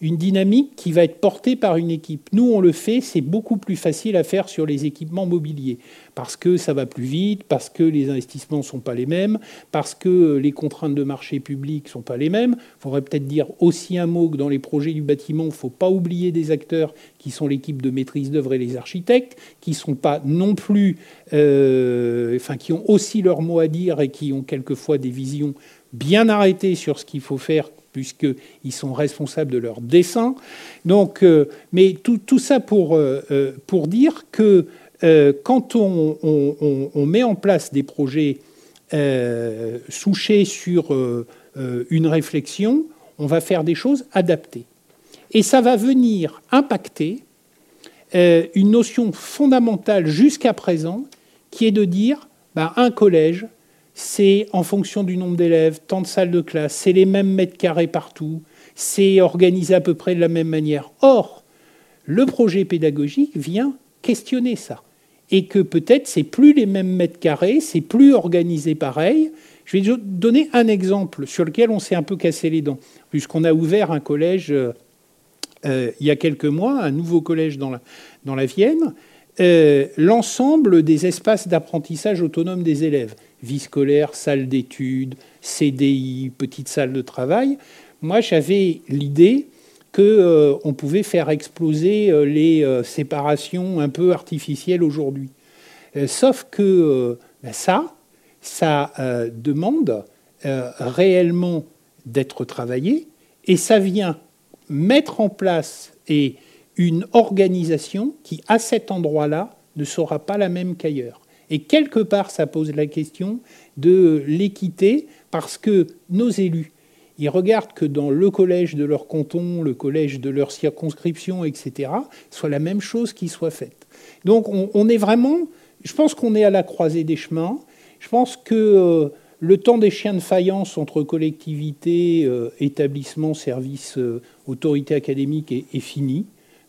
une dynamique qui va être portée par une équipe. Nous, on le fait, c'est beaucoup plus facile à faire sur les équipements mobiliers, parce que ça va plus vite, parce que les investissements ne sont pas les mêmes, parce que les contraintes de marché public ne sont pas les mêmes. Il faudrait peut-être dire aussi un mot que dans les projets du bâtiment, il ne faut pas oublier des acteurs qui sont l'équipe de maîtrise d'œuvre et les architectes, qui sont pas non plus, euh, enfin, qui ont aussi leur mot à dire et qui ont quelquefois des visions bien arrêtées sur ce qu'il faut faire puisqu'ils sont responsables de leur dessin. Donc, euh, mais tout, ça pour, euh, euh, pour dire que quand on, met en place des projets souchés sur une réflexion, on va faire des choses adaptées. Et ça va venir impacter une notion fondamentale jusqu'à présent, qui est de dire ben, un collège, c'est en fonction du nombre d'élèves, tant de salles de classe, c'est les mêmes mètres carrés partout, c'est organisé à peu près de la même manière. Or, le projet pédagogique vient questionner ça. Et que peut-être c'est plus les mêmes mètres carrés, c'est plus organisé pareil. Je vais donner un exemple sur lequel on s'est un peu cassé les dents, puisqu'on a ouvert un collège euh, euh, il y a quelques mois, un nouveau collège dans la, dans la Vienne, euh, l'ensemble des espaces d'apprentissage autonome des élèves, vie scolaire, salle d'études, CDI, petite salle de travail. Moi, j'avais l'idée qu'on euh, pouvait faire exploser euh, les séparations un peu artificielles aujourd'hui. sauf que ben ça, ça demande réellement d'être travaillé et ça vient mettre en place une organisation qui, à cet endroit-là, ne sera pas la même qu'ailleurs. Et quelque part, ça pose la question de l'équité, parce que nos élus, ils regardent que dans le collège de leur canton, le collège de leur circonscription, etc., soit la même chose qui soit faite. Donc on, est vraiment, je pense qu'on est à la croisée des chemins. Je pense que euh, le temps des chiens de faïence entre collectivités, euh, établissements, services, euh, autorités académiques est, fini.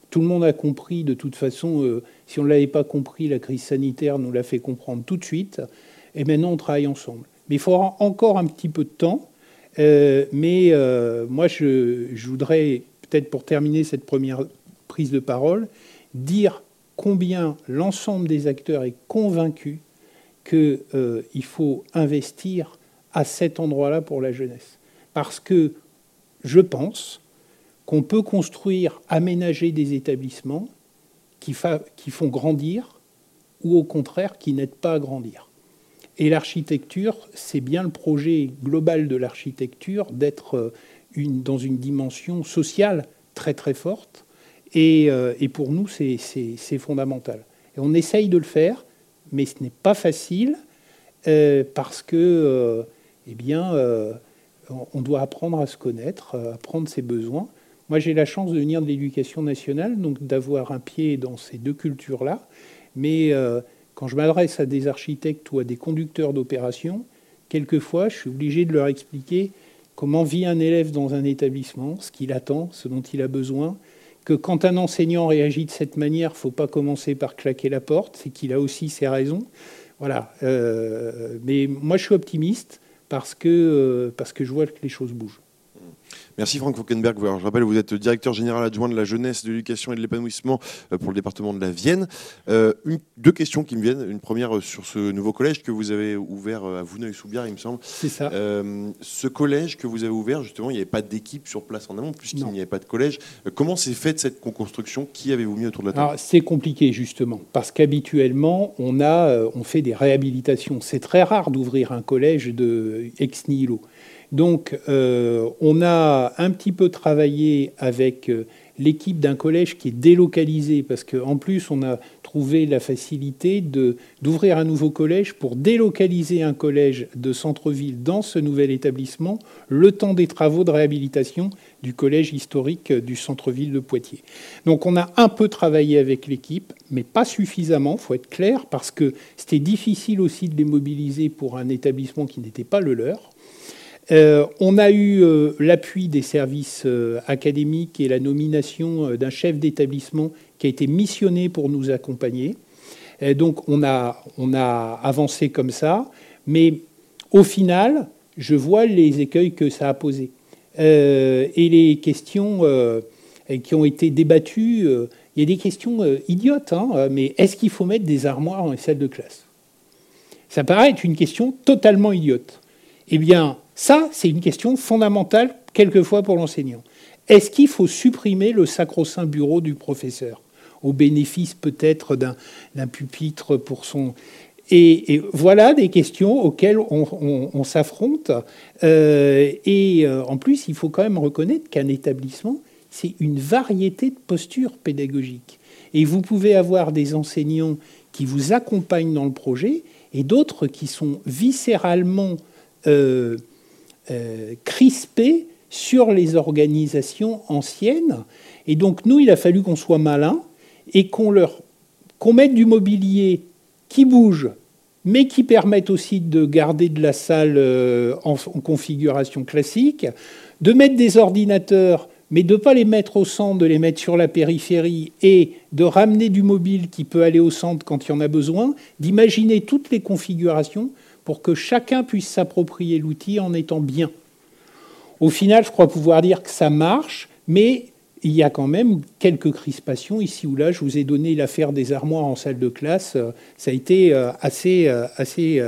Tout le monde a compris, de toute façon, si on ne l'avait pas compris, la crise sanitaire nous l'a fait comprendre tout de suite. Et maintenant, on travaille ensemble. Mais il faudra encore un petit peu de temps. Euh, mais euh, moi, je, voudrais, peut-être pour terminer cette première prise de parole, dire combien l'ensemble des acteurs est convaincu qu'il faut investir à cet endroit-là pour la jeunesse. Parce que je pense qu'on peut construire, aménager des établissements qui, font grandir ou au contraire qui n'aident pas à grandir. Et l'architecture, c'est bien le projet global de l'architecture d'être euh, dans une dimension sociale très très forte. Et, euh, pour nous, c'est fondamental. Et on essaye de le faire, mais ce n'est pas facile euh, parce que, eh bien, on doit apprendre à se connaître, apprendre ses besoins. Moi, j'ai la chance de venir de l'éducation nationale, donc d'avoir un pied dans ces deux cultures-là. Mais euh, quand je m'adresse à des architectes ou à des conducteurs d'opérations, quelquefois, je suis obligé de leur expliquer comment vit un élève dans un établissement, ce qu'il attend, ce dont il a besoin, que quand un enseignant réagit de cette manière, il ne faut pas commencer par claquer la porte, c'est qu'il a aussi ses raisons. Voilà. Euh, mais moi, je suis optimiste parce que, euh, parce que je vois que les choses bougent. Merci Franck Falkenberg. je rappelle, vous êtes directeur général adjoint de la jeunesse, de l'éducation et de l'épanouissement euh, pour le département de la Vienne. Euh, deux questions qui me viennent. Une première euh, sur ce nouveau collège que vous avez ouvert à Vouneuil-sous-Biard, il me semble. C'est ça. ce collège que vous avez ouvert, justement, il n'y avait pas d'équipe sur place en amont, puisqu'il n'y avait pas de collège. comment s'est faite cette co-construction Qui avez-vous mis autour de la table? C'est compliqué, justement, parce qu'habituellement, on, a, on fait des réhabilitations. C'est très rare d'ouvrir un collège de ex nihilo. Donc, euh, on a un petit peu travaillé avec euh, l'équipe d'un collège qui est délocalisé, parce qu'en plus, on a trouvé la facilité d'ouvrir un nouveau collège pour délocaliser un collège de centre-ville dans ce nouvel établissement, le temps des travaux de réhabilitation du collège historique du centre-ville de Poitiers. Donc, on a un peu travaillé avec l'équipe, mais pas suffisamment, il faut être clair, parce que c'était difficile aussi de les mobiliser pour un établissement qui n'était pas le leur. Euh, on a eu euh, l'appui des services euh, académiques et la nomination d'un chef d'établissement qui a été missionné pour nous accompagner. donc on a, on a avancé comme ça, mais au final, je vois les écueils que ça a posés. et les questions qui ont été débattues, il y a des questions idiotes, hein, mais est-ce qu'il faut mettre des armoires dans les salles de classe? Ça paraît être une question totalement idiote. Eh bien, ça, c'est une question fondamentale, quelquefois, pour l'enseignant. Est-ce qu'il faut supprimer le sacro-saint bureau du professeur, au bénéfice peut-être d'un pupitre pour son... Et, voilà des questions auxquelles on, s'affronte. Euh, et euh, en plus, il faut quand même reconnaître qu'un établissement, c'est une variété de postures pédagogiques. Et vous pouvez avoir des enseignants qui vous accompagnent dans le projet et d'autres qui sont viscéralement euh, euh, crispés sur les organisations anciennes. Et donc, nous, il a fallu qu'on soit malin et qu'on leur qu'on mette du mobilier qui bouge, mais qui permette aussi de garder de la salle euh, en, configuration classique, de mettre des ordinateurs, mais de ne pas les mettre au centre, de les mettre sur la périphérie et de ramener du mobile qui peut aller au centre quand il y en a besoin, d'imaginer toutes les configurations pour que chacun puisse s'approprier l'outil en étant bien. Au final, je crois pouvoir dire que ça marche, mais il y a quand même quelques crispations ici ou là. Je vous ai donné l'affaire des armoires en salle de classe. Ça a été euh, assez, euh, assez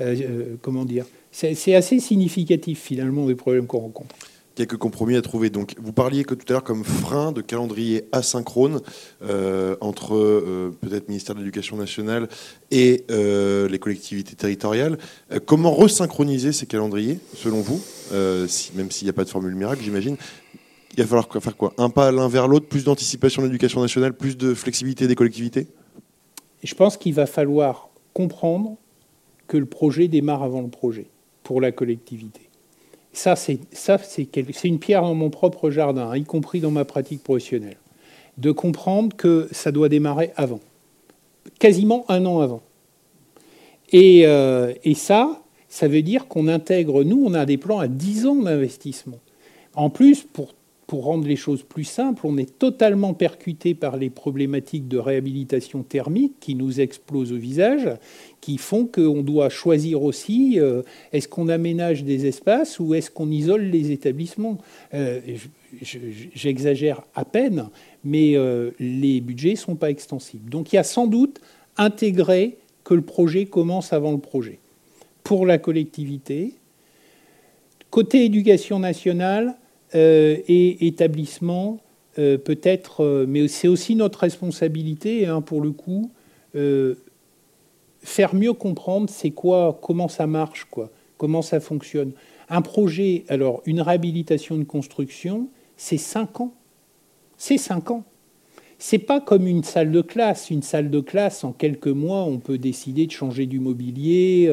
euh, comment dire, c'est assez significatif finalement des problèmes qu'on rencontre quelques compromis à trouver. Donc, vous parliez que tout à l'heure comme frein de calendrier asynchrone euh, entre euh, peut-être ministère de l'Éducation nationale et euh, les collectivités territoriales. comment resynchroniser ces calendriers, selon vous, même s'il n'y a pas de formule miracle, j'imagine? Il va falloir faire quoi? Un pas l'un vers l'autre, plus d'anticipation de l'Éducation nationale, plus de flexibilité des collectivités? Je pense qu'il va falloir comprendre que le projet démarre avant le projet pour la collectivité. Ça, c'est une pierre dans mon propre jardin, hein, y compris dans ma pratique professionnelle. De comprendre que ça doit démarrer avant, quasiment un an avant. Et, euh, ça, ça veut dire qu'on intègre, nous, on a des plans à 10 ans d'investissement. En plus, pour rendre les choses plus simples, on est totalement percuté par les problématiques de réhabilitation thermique qui nous explosent au visage, qui font qu'on doit choisir aussi euh, est-ce qu'on aménage des espaces ou est-ce qu'on isole les établissements? Euh, j'exagère à peine, mais euh, les budgets ne sont pas extensibles. Donc il y a sans doute intégré que le projet commence avant le projet. Pour la collectivité, côté éducation nationale, et établissement, peut-être, mais c'est aussi notre responsabilité, hein, pour le coup, faire mieux comprendre c'est quoi, comment ça marche, quoi, comment ça fonctionne. Un projet, alors une réhabilitation de construction, c'est cinq ans. C'est cinq ans. C'est pas comme une salle de classe. Une salle de classe, en quelques mois, on peut décider de changer du mobilier.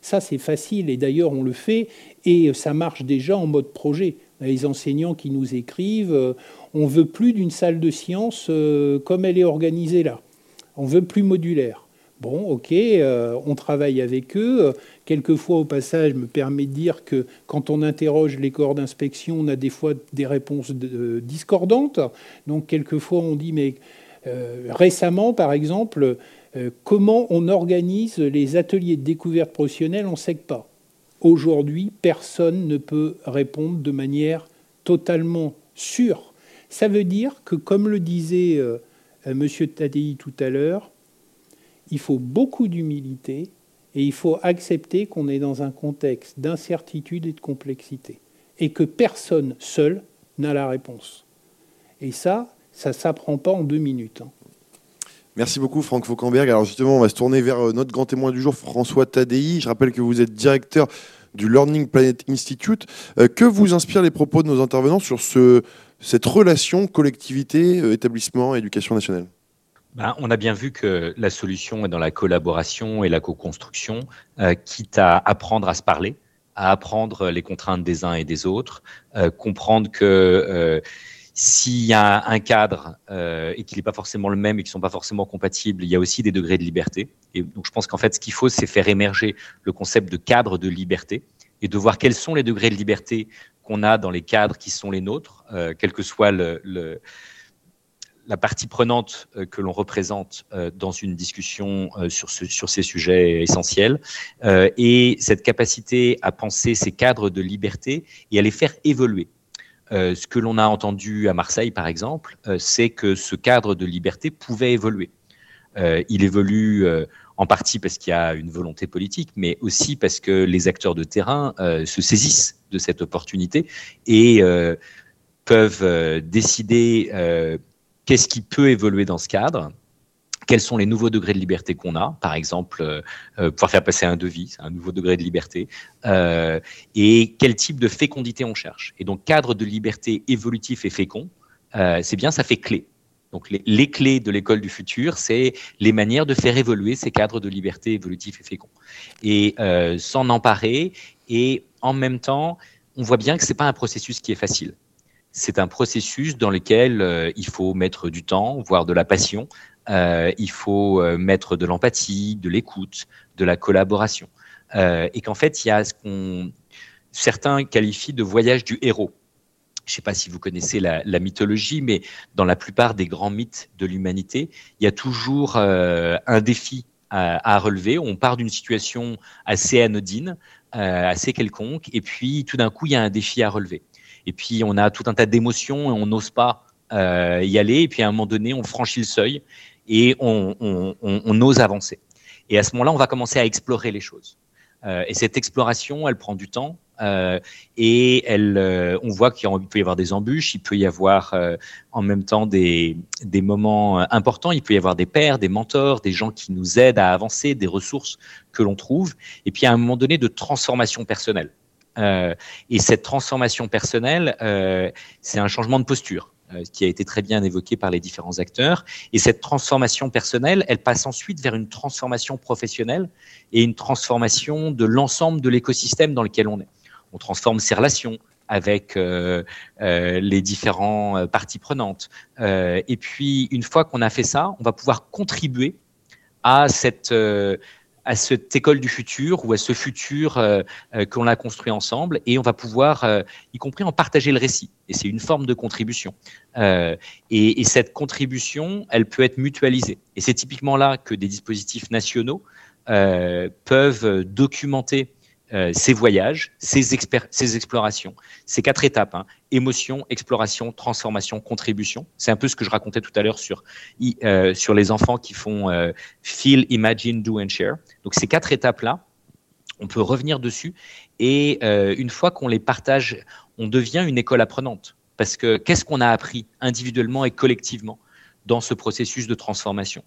ça, c'est facile. Et d'ailleurs, on le fait. Et ça marche déjà en mode projet les enseignants qui nous écrivent, euh, on veut plus d'une salle de sciences euh, comme elle est organisée là. On veut plus modulaire. Bon, ok, euh, on travaille avec eux. Quelquefois, au passage, me permet de dire que quand on interroge les corps d'inspection, on a des fois des réponses discordantes. Donc, quelquefois, on dit, mais récemment, par exemple, comment on organise les ateliers de découverte professionnelle, on ne sait pas. Aujourd'hui, personne ne peut répondre de manière totalement sûr. Ça veut dire que, comme le disait euh, M. Tadei tout à l'heure, il faut beaucoup d'humilité et il faut accepter qu'on est dans un contexte d'incertitude et de complexité et que personne seul n'a la réponse. Et ça, ça ne s'apprend pas en deux minutes. Hein. Merci beaucoup Franck Fauquemberg. Alors justement, on va se tourner vers euh, notre grand témoin du jour, François Tadei. Je rappelle que vous êtes directeur du Learning Planet Institute. Euh, que vous inspirent les propos de nos intervenants sur ce, cette relation collectivité, euh, nationale? Ben, on a bien vu que la solution est dans la collaboration et la co-construction, quitte à apprendre à se parler, à apprendre les contraintes des uns et des autres, comprendre que s'il y a un cadre euh, et qu'il n'est pas forcément le même et qu'ils ne sont pas forcément compatibles, il y a aussi des degrés de liberté. Et donc je pense qu'en fait, ce qu'il faut, c'est faire émerger le concept de cadre de liberté et de voir quels sont les degrés de liberté qu'on a dans les cadres qui sont les nôtres, euh, quelle que soit le, le, la partie prenante euh, que l'on représente euh, dans une discussion euh, sur, ce, sur ces sujets essentiels, et cette capacité à penser ces cadres de liberté et à les faire évoluer. Ce que l'on a entendu à Marseille, par exemple, c'est que ce cadre de liberté pouvait évoluer. Il évolue en partie parce qu'il y a une volonté politique, mais aussi parce que les acteurs de terrain se saisissent de cette opportunité et peuvent décider qu'est-ce qui peut évoluer dans ce cadre? Quels sont les nouveaux degrés de liberté qu'on a, par exemple, euh, euh, pouvoir faire passer un devis, un nouveau degré de liberté, euh, et quel type de fécondité on cherche? Et donc, cadre de liberté évolutif et fécond, c'est bien, ça fait clé. Donc, les, clés de l'école du futur, c'est les manières de faire évoluer ces cadres de liberté évolutif et fécond. Et s'en emparer, et en même temps, on voit bien que c'est pas un processus qui est facile c'est un processus dans lequel il faut mettre du temps, voire de la passion, euh, il faut euh, mettre de l'empathie, de l'écoute, de la collaboration. Euh, et qu'en fait, il y a ce qu'on certains qualifient de voyage du héros. Je ne sais pas si vous connaissez la, mythologie, mais dans la plupart des grands mythes de l'humanité, il y a toujours euh, un défi à, relever. On part d'une situation assez anodine, euh, assez quelconque, et puis tout d'un coup, il y a un défi à relever. Et puis, on a tout un tas d'émotions et on n'ose pas euh, y aller. Et puis, à un moment donné, on franchit le seuil et on, on, on, ose avancer. Et à ce moment-là, on va commencer à explorer les choses. Euh, et cette exploration, elle prend du temps. Euh, et elle, euh, on voit qu'il peut y avoir des embûches, il peut y avoir euh, en même temps des, des moments importants, il peut y avoir des pairs, des mentors, des gens qui nous aident à avancer, des ressources que l'on trouve, et puis à un moment donné de transformation personnelle. Et cette transformation personnelle, c'est un changement de posture. Euh, qui a été très bien évoqué par les différents acteurs. Et cette transformation personnelle, elle passe ensuite vers une transformation professionnelle et une transformation de l'ensemble de l'écosystème dans lequel on est. On transforme ses relations avec euh, euh, les différents euh, parties prenantes. Euh, et puis, une fois qu'on a fait ça, on va pouvoir contribuer à cette à cette école du futur ou à ce futur euh, euh, qu'on a construit ensemble et on va pouvoir, euh, y compris en partager le récit. Et c'est une forme de contribution. Et, et, cette contribution, elle peut être mutualisée. Et c'est typiquement là que des dispositifs nationaux peuvent documenter euh, ces voyages, ces, ces, explorations, ces quatre étapes, hein, émotion, exploration, transformation, contribution. C'est un peu ce que je racontais tout à l'heure sur, euh, sur les enfants qui font euh, feel, imagine, do and share. Donc ces quatre étapes-là, on peut revenir dessus et une fois qu'on les partage, on devient une école apprenante. Parce que qu'est-ce qu'on a appris individuellement et collectivement dans ce processus de transformation?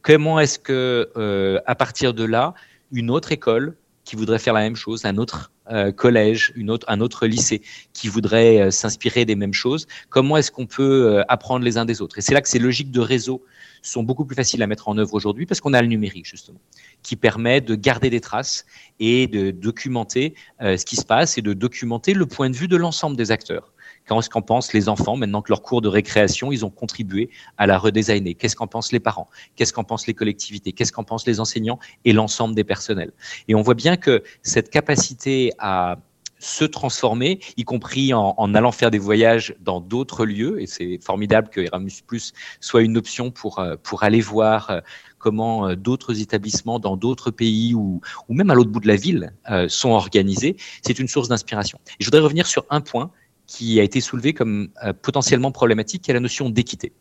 Comment est-ce que, à partir de là, une autre école qui voudrait faire la même chose, un autre euh, collège, un autre lycée qui voudrait euh, s'inspirer des mêmes choses. Comment est-ce qu'on peut euh, apprendre les uns des autres? Et c'est là que ces logiques de réseau sont beaucoup plus faciles à mettre en œuvre aujourd'hui parce qu'on a le numérique justement, qui permet de garder des traces et de documenter ce qui se passe et de documenter le point de vue de l'ensemble des acteurs. Qu'est-ce qu'en pensent les enfants maintenant que leur cours de récréation, ils ont contribué à la redesigner Qu'est-ce qu'en pensent les parents? Qu'est-ce qu'en pensent les collectivités? Qu'est-ce qu'en pensent les enseignants et l'ensemble des personnels? Et on voit bien que cette capacité à se transformer, y compris en, allant faire des voyages dans d'autres lieux. Et c'est formidable que Erasmus Plus soit une option pour, euh, pour aller voir euh, comment euh, d'autres établissements dans d'autres pays ou, ou même à l'autre bout de la ville sont organisés. C'est une source d'inspiration. Et je voudrais revenir sur un point qui a été soulevée comme potentiellement problématique, qui est la notion d'équité.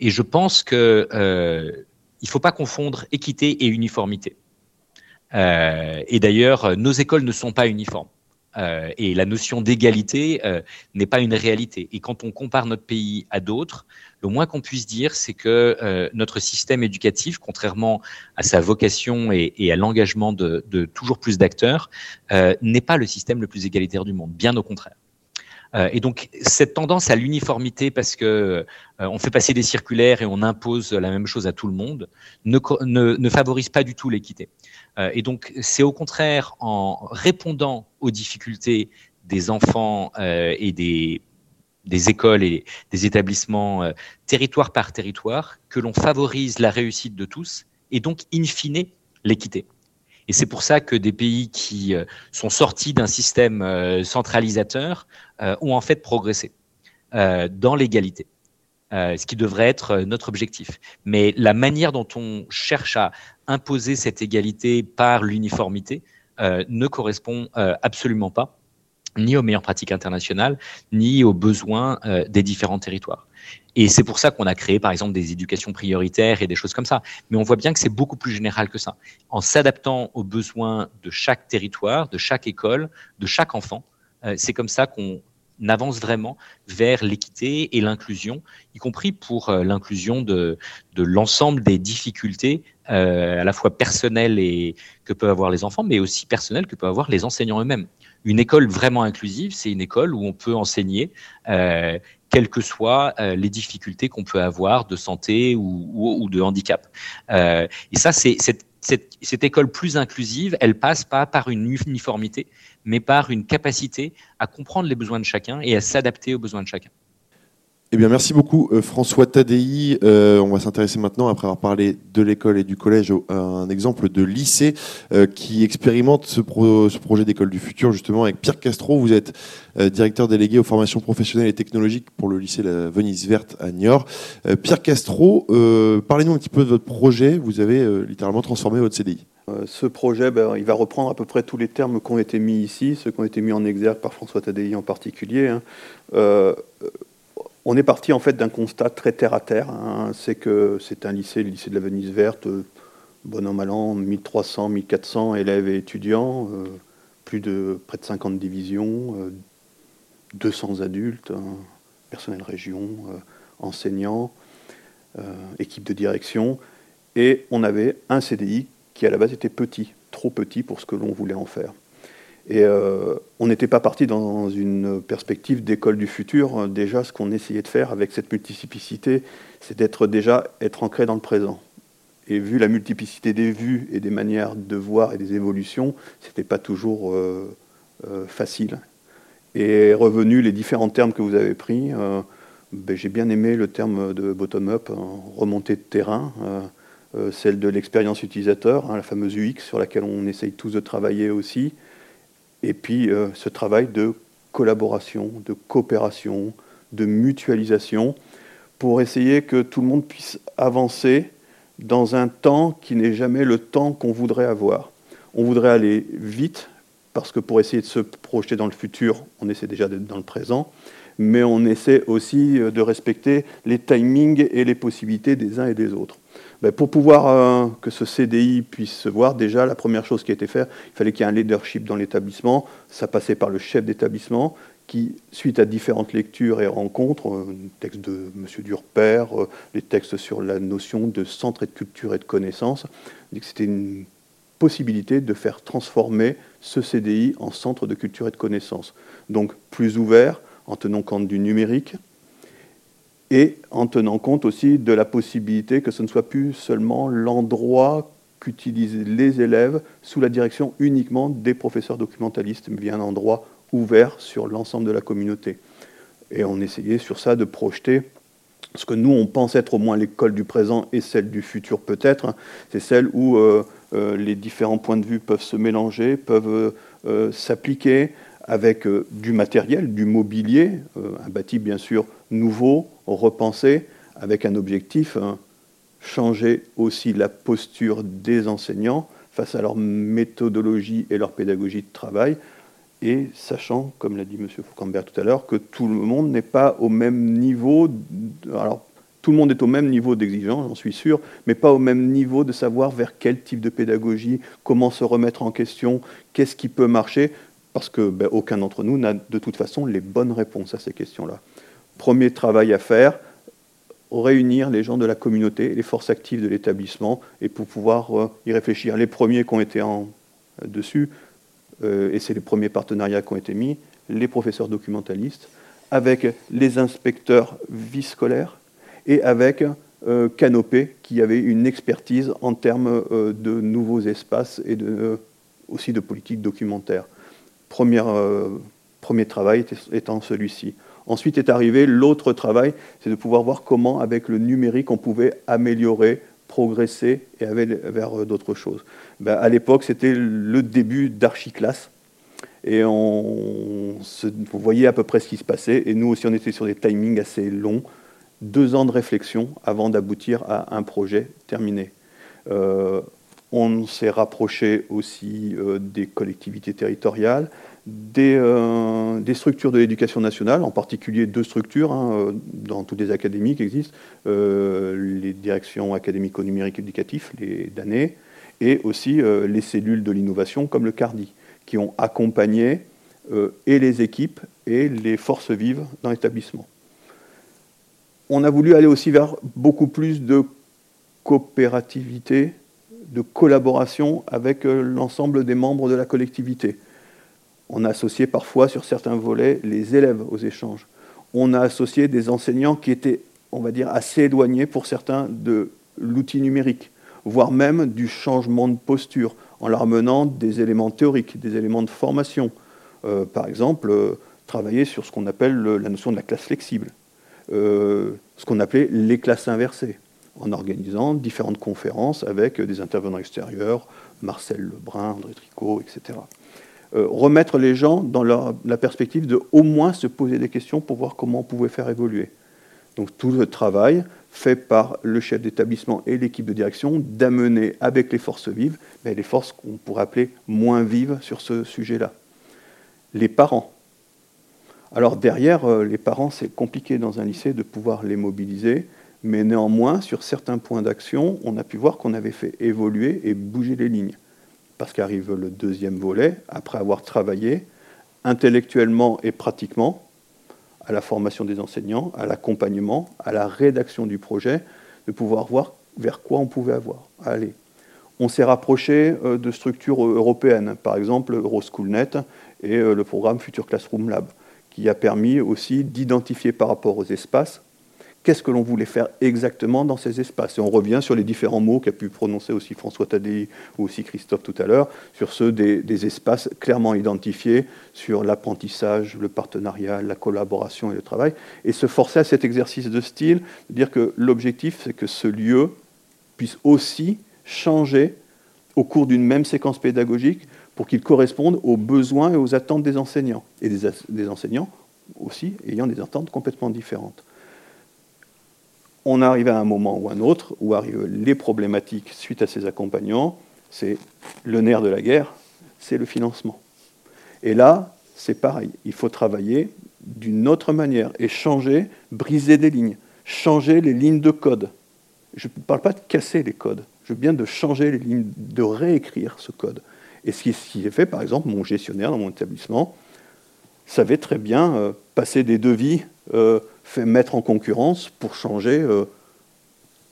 Et je pense que il ne faut pas confondre équité et uniformité. et d'ailleurs, nos écoles ne sont pas uniformes. Euh, et la notion d'égalité euh, n'est pas une réalité. Et quand on compare notre pays à d'autres, le moins qu'on puisse dire, c'est que euh, notre système éducatif, contrairement à sa vocation et, à l'engagement de, toujours plus d'acteurs, n'est pas le système le plus égalitaire du monde, bien au contraire. Et donc cette tendance à l'uniformité, parce que on fait passer des circulaires et on impose la même chose à tout le monde, ne, ne, ne favorise pas du tout l'équité. Euh, et donc, c'est au contraire en répondant aux difficultés des enfants euh, et des, écoles et des établissements euh, territoire par territoire que l'on favorise la réussite de tous et donc, in fine, l'équité. Et c'est pour ça que des pays qui sont sortis d'un système centralisateur ont en fait progressé dans l'égalité. Euh, ce qui devrait être euh, notre objectif. Mais la manière dont on cherche à imposer cette égalité par l'uniformité euh, ne correspond absolument pas ni aux meilleures pratiques internationales, ni aux besoins des différents territoires. Et c'est pour ça qu'on a créé, par exemple, des éducations prioritaires et des choses comme ça. Mais on voit bien que c'est beaucoup plus général que ça. En s'adaptant aux besoins de chaque territoire, de chaque école, de chaque enfant, c'est comme ça qu'on avance vraiment vers l'équité et l'inclusion, y compris pour euh, l'inclusion de, l'ensemble des difficultés euh, à la fois personnelles et que peuvent avoir les enfants, mais aussi personnelles que peuvent avoir les enseignants eux-mêmes. Une école vraiment inclusive, c'est une école où on peut enseigner, euh, quelles que soient euh, les difficultés qu'on peut avoir de santé ou, de handicap. Euh, et ça, c'est cette, cette, cette école plus inclusive, elle passe pas par une uniformité, mais par une capacité à comprendre les besoins de chacun et à s'adapter aux besoins de chacun. Eh bien, merci beaucoup euh, François Tadei. Euh, on va s'intéresser maintenant, après avoir parlé de l'école et du collège, à un exemple de lycée euh, qui expérimente ce, projet d'école du futur, justement avec Pierre Castro. Vous êtes directeur délégué aux formations professionnelles et technologiques pour le lycée Venise Verte à Niort. Pierre Castro, parlez-nous un petit peu de votre projet. Vous avez littéralement transformé votre CDI. Ce projet, ben, il va reprendre à peu près tous les termes qui ont été mis ici, ceux qui ont été mis en exergue par François Tadei en particulier. Hein. On est parti en fait d'un constat très terre à terre. Hein. C'est que c'est un lycée, le lycée de la Venise Verte, bon an mal an, 1300, 1400 élèves et étudiants, euh, plus de près de 50 divisions, 200 euh, adultes, hein, personnel région, euh, enseignants, équipe de direction, et on avait un CDI qui à la base était petit, trop petit pour ce que l'on voulait en faire. Et euh, on n'était pas parti dans une perspective d'école du futur. Déjà, ce qu'on essayait de faire avec cette multiplicité, c'est d'être déjà être ancré dans le présent. Et vu la multiplicité des vues et des manières de voir et des évolutions, ce n'était pas toujours euh, euh, facile. Et revenu les différents termes que vous avez pris, ben, j'ai bien aimé le terme de bottom-up, hein, remontée de terrain, celle de l'expérience utilisateur, hein, la fameuse UX sur laquelle on essaye tous de travailler aussi et puis euh, ce travail de collaboration, de coopération, de mutualisation, pour essayer que tout le monde puisse avancer dans un temps qui n'est jamais le temps qu'on voudrait avoir. On voudrait aller vite, parce que pour essayer de se projeter dans le futur, on essaie déjà d'être dans le présent, mais on essaie aussi euh, de respecter les timings et les possibilités des uns et des autres. Ben, pour pouvoir euh, que ce CDI puisse se voir, déjà, la première chose qui a été faite, il fallait qu'il y ait un leadership dans l'établissement. Ça passait par le chef d'établissement qui, suite à différentes lectures et rencontres, euh, texte de M. Durper, euh, les textes sur la notion de centre et de culture et de connaissance, dit que c'était une possibilité de faire transformer ce CDI en centre de culture et de connaissance. Donc plus ouvert, en tenant compte du numérique, et en tenant compte aussi de la possibilité que ce ne soit plus seulement l'endroit qu'utilisent les élèves sous la direction uniquement des professeurs documentalistes, mais bien un endroit ouvert sur l'ensemble de la communauté. Et on essayait sur ça de projeter ce que nous, on pense être au moins l'école du présent et celle du futur peut-être, c'est celle où euh, euh, les différents points de vue peuvent se mélanger, peuvent euh, s'appliquer avec du matériel, du mobilier, un bâti bien sûr nouveau, repensé, avec un objectif, hein, changer aussi la posture des enseignants face à leur méthodologie et leur pédagogie de travail, et sachant, comme l'a dit M. Foucambert tout à l'heure, que tout le monde n'est pas au même niveau. Alors, tout le monde est au même niveau d'exigence, j'en suis sûr, mais pas au même niveau de savoir vers quel type de pédagogie, comment se remettre en question, qu'est-ce qui peut marcher, parce que ben, aucun d'entre nous n'a de toute façon les bonnes réponses à ces questions-là. Premier travail à faire, réunir les gens de la communauté, les forces actives de l'établissement, et pour pouvoir euh, y réfléchir. Les premiers qui ont été en, dessus, euh, et c'est les premiers partenariats qui ont été mis, les professeurs documentalistes, avec les inspecteurs vie scolaires, et avec euh, Canopé, qui avait une expertise en termes de nouveaux espaces et aussi de politique documentaire. Premier travail étant celui-ci. Ensuite est arrivé l'autre travail, c'est de pouvoir voir comment, avec le numérique, on pouvait améliorer, progresser et aller vers d'autres choses. Ben, à l'époque, c'était le début d'Archiclass. Et on, voyez à peu près ce qui se passait. Et nous aussi, on était sur des timings assez longs deux ans de réflexion avant d'aboutir à un projet terminé. Euh, on s'est rapproché aussi euh, des collectivités territoriales, euh, des, structures de l'éducation nationale, en particulier deux structures hein, dans toutes les académies qui existent, les directions académico-numériques éducatifs, les DANE, et aussi les cellules de l'innovation comme le CARDI, qui ont accompagné et les équipes et les forces vives dans l'établissement on a voulu aller aussi vers beaucoup plus de coopérativité, de collaboration avec euh, l'ensemble des membres de la collectivité. On a associé parfois sur certains volets les élèves aux échanges. On a associé des enseignants qui étaient, on va dire, assez éloignés pour certains de l'outil numérique, voire même du changement de posture, en leur amenant des éléments théoriques, des éléments de formation. Euh, par exemple, euh, travailler sur ce qu'on appelle la notion de la classe flexible. Euh, ce qu'on appelait les classes inversées, en organisant différentes conférences avec des intervenants extérieurs, Marcel Lebrun, André Tricot, etc. Euh, remettre les gens dans la perspective de au moins se poser des questions pour voir comment on pouvait faire évoluer. Donc tout le travail fait par le chef d'établissement et l'équipe de direction d'amener avec les forces vives, mais les forces qu'on pourrait appeler moins vives sur ce sujet-là. Les parents, alors derrière, euh, les parents, c'est compliqué dans un lycée de pouvoir les mobiliser, mais néanmoins, sur certains points d'action, on a pu voir qu'on avait fait évoluer et bouger les lignes. Parce qu'arrive le deuxième volet, après avoir travaillé intellectuellement et pratiquement à la formation des enseignants, à l'accompagnement, à la rédaction du projet, de pouvoir voir vers quoi on pouvait avoir. Allez. On s'est rapproché euh, de structures européennes, par exemple Euroschoolnet et euh, le programme Future Classroom Lab qui a permis aussi d'identifier par rapport aux espaces qu'est-ce que l'on voulait faire exactement dans ces espaces? Et on revient sur les différents mots qu'a pu prononcer aussi François Tadei ou aussi Christophe tout à l'heure, sur ceux des, espaces clairement identifiés, sur l'apprentissage, le partenariat, la collaboration et le travail, et se forcer à cet exercice de style, de dire que l'objectif, c'est que ce lieu puisse aussi changer au cours d'une même séquence pédagogique pour qu'ils correspondent aux besoins et aux attentes des enseignants, et des, enseignants aussi ayant des attentes complètement différentes. On arrive à un moment ou un autre où arrivent les problématiques suite à ces accompagnants, c'est le nerf de la guerre, c'est le financement. Et là, c'est pareil, il faut travailler d'une autre manière et changer, briser des lignes, changer les lignes de code. Je ne parle pas de casser les codes, je veux bien de changer les lignes, de réécrire ce code. Et ce qui est fait, par exemple, mon gestionnaire dans mon établissement savait très bien euh, passer des devis, euh, mettre en concurrence pour changer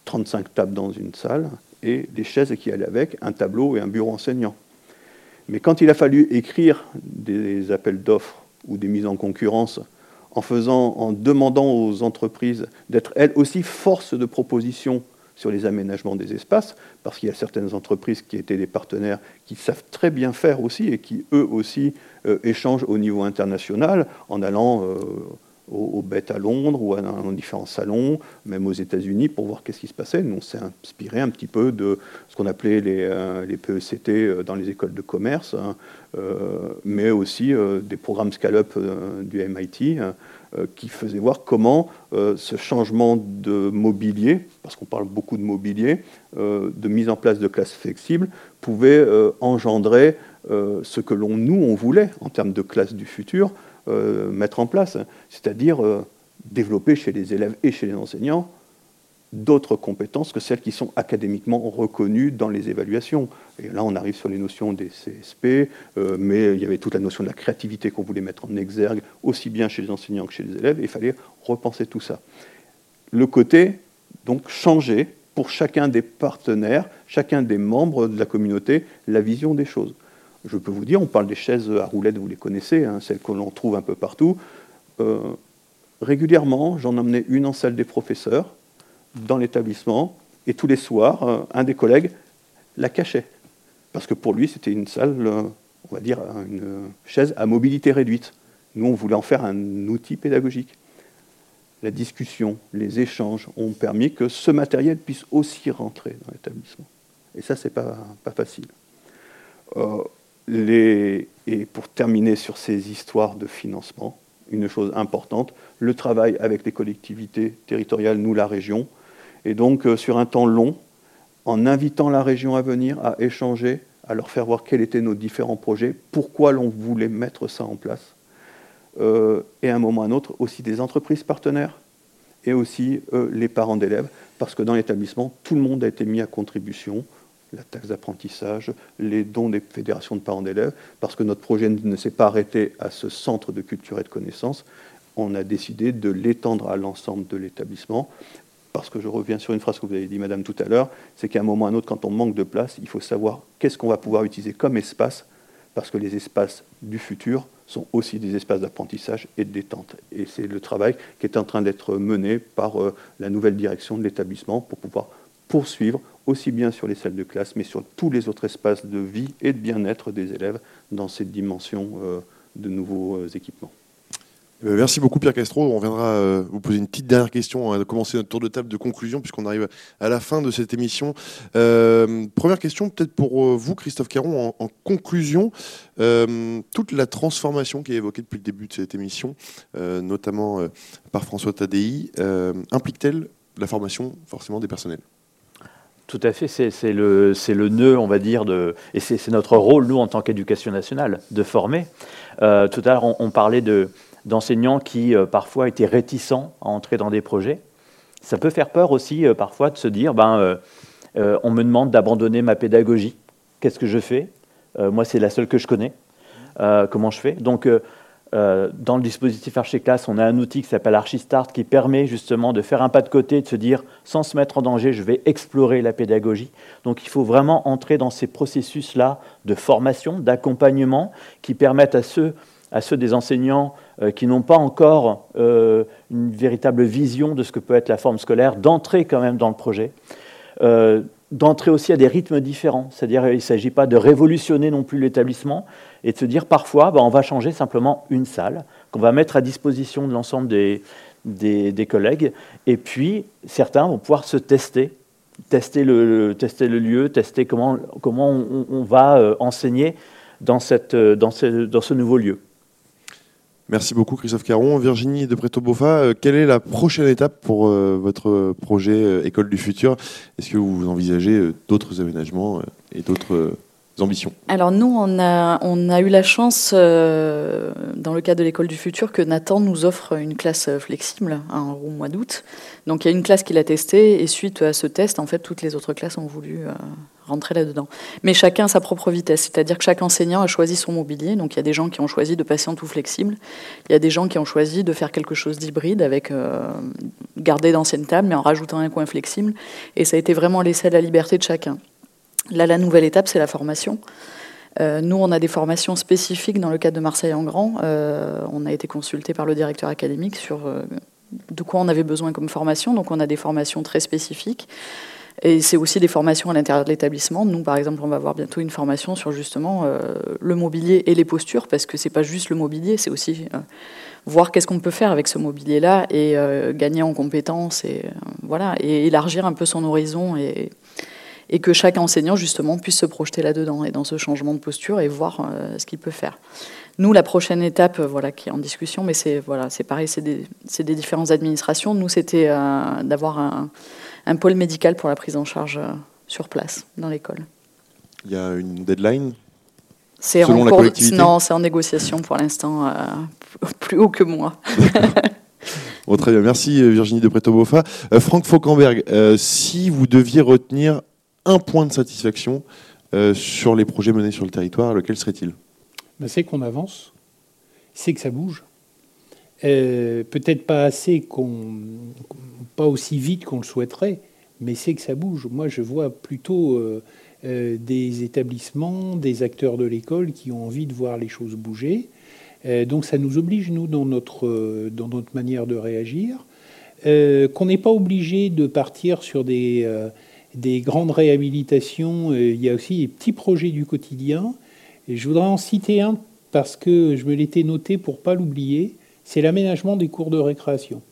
35 euh, tables dans une salle et des chaises qui allaient avec, un tableau et un bureau enseignant. Mais quand il a fallu écrire des appels d'offres ou des mises en concurrence en, faisant, en demandant aux entreprises d'être elles aussi force de proposition sur les aménagements des espaces, parce qu'il y a certaines entreprises qui étaient des partenaires qui savent très bien faire aussi et qui, eux aussi, euh, échangent au niveau international en allant euh, aux, bêtes à Londres ou dans différents salons, même aux États-Unis, pour voir qu'est-ce qui se passait. Nous, on s'est inspiré un petit peu de ce qu'on appelait les, euh, PECT dans les écoles de commerce, hein, mais aussi des programmes Scale-up du MIT euh, qui faisait voir comment euh, ce changement de mobilier, parce qu'on parle beaucoup de mobilier, euh, de mise en place de classes flexibles, pouvait engendrer ce que l'on, nous, on voulait en termes de classe du futur mettre en place, c'est-à-dire développer chez les élèves et chez les enseignants d'autres compétences que celles qui sont académiquement reconnues dans les évaluations. Et là, on arrive sur les notions des CSP, euh, mais il y avait toute la notion de la créativité qu'on voulait mettre en exergue, aussi bien chez les enseignants que chez les élèves, et il fallait repenser tout ça. Le côté, donc, changer pour chacun des partenaires, chacun des membres de la communauté, la vision des choses. Je peux vous dire, on parle des chaises à roulettes, vous les connaissez, hein, celles que l'on trouve un peu partout. Euh, régulièrement, j'en emmenais une en salle des professeurs, dans l'établissement, et tous les soirs, euh, un des collègues la cachait. Parce que pour lui, c'était une salle, euh, on va dire, une chaise à mobilité réduite. Nous, on voulait en faire un outil pédagogique. La discussion, les échanges ont permis que ce matériel puisse aussi rentrer dans l'établissement. Et ça, c'est pas, pas facile. Euh. Et pour terminer sur ces histoires de financement, une chose importante, le travail avec les collectivités territoriales, nous la région, et donc, euh, sur un temps long, en invitant la région à venir, à échanger, à leur faire voir quels étaient nos différents projets, pourquoi l'on voulait mettre ça en place. Euh, et à un moment ou à un autre, aussi des entreprises partenaires et aussi euh, les parents d'élèves, parce que dans l'établissement, tout le monde a été mis à contribution, la taxe d'apprentissage, les dons des fédérations de parents d'élèves, parce que notre projet ne s'est pas arrêté à ce centre de culture et de connaissances, on a décidé de l'étendre à l'ensemble de l'établissement parce que je reviens sur une phrase que vous avez dit, Madame, tout à l'heure, c'est qu'à un moment ou à un autre, quand on manque de place, il faut savoir qu'est-ce qu'on va pouvoir utiliser comme espace, parce que les espaces du futur sont aussi des espaces d'apprentissage et de détente. Et c'est le travail qui est en train d'être mené par euh, la nouvelle direction de l'établissement pour pouvoir poursuivre aussi bien sur les salles de classe, mais sur tous les autres espaces de vie et de bien-être des élèves dans cette dimension euh, de nouveaux euh, équipements. Euh, merci beaucoup Pierre Castro. On viendra euh, vous poser une petite dernière question, à commencer notre tour de table de conclusion puisqu'on arrive à la fin de cette émission. Euh, première question peut-être pour vous Christophe Caron en, conclusion. toute la transformation qui est évoquée depuis le début de cette émission, notamment par François Tadei, implique-t-elle la formation forcément des personnels? Tout à fait, c'est le, nœud, on va dire, et c'est notre rôle, nous, en tant qu'éducation nationale, de former. tout à l'heure, on, parlait de, d'enseignants qui euh, parfois étaient réticents à entrer dans des projets. Ça peut faire peur aussi euh, parfois de se dire, ben, euh, on me demande d'abandonner ma pédagogie. Qu'est-ce que je fais? Moi, c'est la seule que je connais. comment je fais? Donc, dans le dispositif Archiclass, on a un outil qui s'appelle Archistart qui permet justement de faire un pas de côté, de se dire, sans se mettre en danger, je vais explorer la pédagogie. Donc, il faut vraiment entrer dans ces processus-là de formation, d'accompagnement, qui permettent à ceux à ceux des enseignants qui n'ont pas encore euh, une véritable vision de ce que peut être la forme scolaire, d'entrer quand même dans le projet, euh, d'entrer aussi à des rythmes différents. C'est-à-dire qu'il ne s'agit pas de révolutionner non plus l'établissement et de se dire parfois bah, on va changer simplement une salle qu'on va mettre à disposition de l'ensemble des, des, collègues et puis certains vont pouvoir se tester tester le, lieu, tester comment, comment on, va enseigner dans, cette, dans, ce, dans ce nouveau lieu. Merci beaucoup Christophe Caron. Virginie de Preto-Bofa, euh, quelle est la prochaine étape pour euh, votre projet euh, École du futur? Est-ce que vous envisagez d'autres aménagements et d'autres ambitions? Alors nous, on a, on a eu la chance, dans le cadre de l'école du futur, que Nathan nous offre une classe flexible hein, au mois d'août. Donc il y a une classe qu'il a testée et suite à ce test, en fait, toutes les autres classes ont voulu rentrer là-dedans. Mais chacun a sa propre vitesse, c'est-à-dire que chaque enseignant a choisi son mobilier. Donc il y a des gens qui ont choisi de passer en tout flexible, il y a des gens qui ont choisi de faire quelque chose d'hybride avec euh, garder d'anciennes tables mais en rajoutant un coin flexible. Et ça a été vraiment laissé à la liberté de chacun. Là, la nouvelle étape, c'est la formation. Euh, nous, on a des formations spécifiques dans le cadre de Marseille en Grand. Euh, on a été consulté par le directeur académique sur de quoi on avait besoin comme formation. Donc on a des formations très spécifiques. Et c'est aussi des formations à l'intérieur de l'établissement. Nous, par exemple, on va avoir bientôt une formation sur justement euh, le mobilier et les postures, parce que c'est pas juste le mobilier, c'est aussi euh, voir qu'est-ce qu'on peut faire avec ce mobilier-là et euh, gagner en compétences et voilà et élargir un peu son horizon et, que chaque enseignant justement puisse se projeter là-dedans et dans ce changement de posture et voir ce qu'il peut faire. Nous, la prochaine étape, voilà, qui est en discussion, mais c'est voilà, pareil, c'est des, des, différentes administrations. Nous, c'était d'avoir un un pôle médical pour la prise en charge euh, sur place dans l'école. Il y a une deadline C'est selon en la cours de- collectivité Non, c'est en négociation pour l'instant, euh, plus haut que moi. Bon, très bien, merci Virginie de Preto-Bofa. Euh, Franck Fauquemberg, euh, si vous deviez retenir un point de satisfaction euh, sur les projets menés sur le territoire, lequel serait-il? Ben, c'est qu'on avance, c'est que ça bouge. Euh, Peut-être pas assez, pas aussi vite qu'on le souhaiterait, mais c'est que ça bouge. Moi, je vois plutôt euh, euh, des établissements, des acteurs de l'école qui ont envie de voir les choses bouger. Donc, ça nous oblige, nous, dans notre, dans notre manière de réagir, qu'on n'est pas obligé de partir sur des, des grandes réhabilitations. Il y a aussi des petits projets du quotidien. Et je voudrais en citer un parce que je me l'étais noté pour pas l'oublier. C'est l'aménagement des cours de récréation.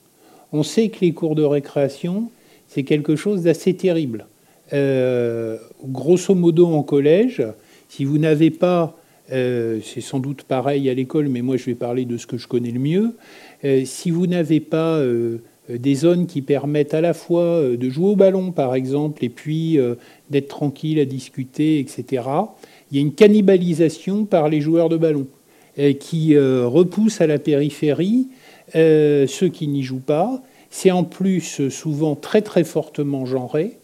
On sait que les cours de récréation, c'est quelque chose d'assez terrible. Euh, grosso modo, en collège, si vous n'avez pas, euh, c'est sans doute pareil à l'école, mais moi je vais parler de ce que je connais le mieux, euh, si vous n'avez pas des zones qui permettent à la fois de jouer au ballon, par exemple, et puis d'être tranquille à discuter, etc., il y a une cannibalisation par les joueurs de ballon qui euh, repousse à la périphérie euh, ceux qui n'y jouent pas. C'est en plus euh, souvent très très fortement genré,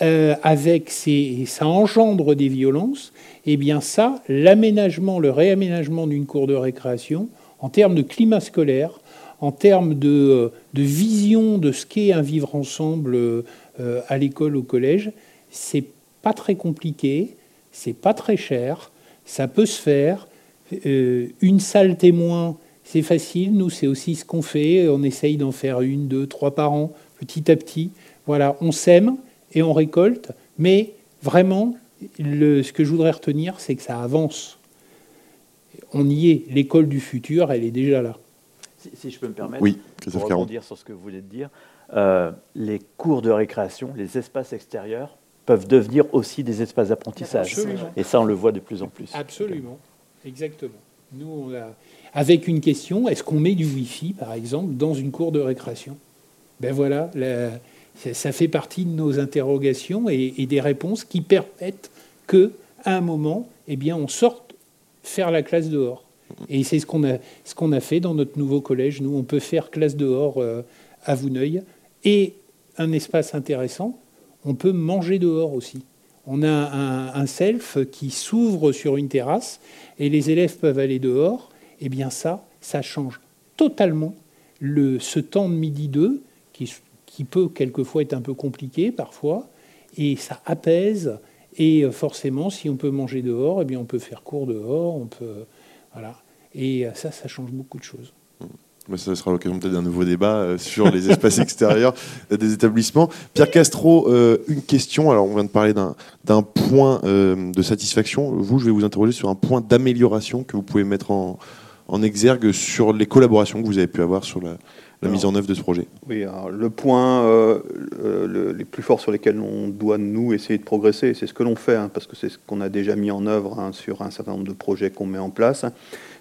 euh, avec ça engendre des violences. Et bien ça, l'aménagement, le réaménagement d'une cour de récréation, en termes de climat scolaire, en termes de, euh, vision de ce qu'est un vivre ensemble euh, euh, à l'école, au collège, c'est pas très compliqué, c'est pas très cher, ça peut se faire. Euh, une salle témoin, c'est facile. Nous, c'est aussi ce qu'on fait. On essaye d'en faire une, deux, trois par an, petit à petit. Voilà, on sème et on récolte. Mais vraiment, le- ce que je voudrais retenir, c'est que ça avance. On y est. L'école du futur, elle est déjà là. Si, si je peux me permettre, Oui, pour rebondir sur ce que vous voulez dire, euh, les cours de récréation, les espaces extérieurs peuvent devenir aussi des espaces d'apprentissage. Absolument. Et ça, on le voit de plus en plus. Absolument, exactement. Nous, on a- avec une question, est-ce qu'on met du Wi-Fi, par exemple, dans une cour de récréation? Ben voilà, ça- fait partie de nos interrogations et, et des réponses qui permettent que, à un moment, eh bien, on sorte faire la classe dehors. Et c'est ce qu'on a, ce qu'on a fait dans notre nouveau collège. Nous, on peut faire classe dehors euh, à Vouneuil et un espace intéressant. On peut manger dehors aussi. On a un, self qui s'ouvre sur une terrasse et les élèves peuvent aller dehors. Eh bien ça, ça change totalement le, ce temps de midi 2 qui, qui peut quelquefois être un peu compliqué parfois et ça apaise. Et euh, forcément, si on peut manger dehors, eh bien on peut faire cours dehors, on peut voilà. Et euh, ça, ça change beaucoup de choses. Mais ça sera l'occasion peut-être d'un nouveau débat euh, sur les espaces extérieurs des établissements. Pierre Castro, euh, une question. Alors, on vient de parler d'un point euh, de satisfaction. Vous, je vais vous interroger sur un point d'amélioration que vous pouvez mettre en, en exergue sur les collaborations que vous avez pu avoir sur la, la Alors, mise en œuvre de ce projet. Oui, alors, le point euh, le- les plus forts sur lesquels on doit, nous, essayer de progresser, c'est ce que l'on fait, hein, parce que c'est ce qu'on a déjà mis en œuvre hein, sur un certain nombre de projets qu'on met en place, hein,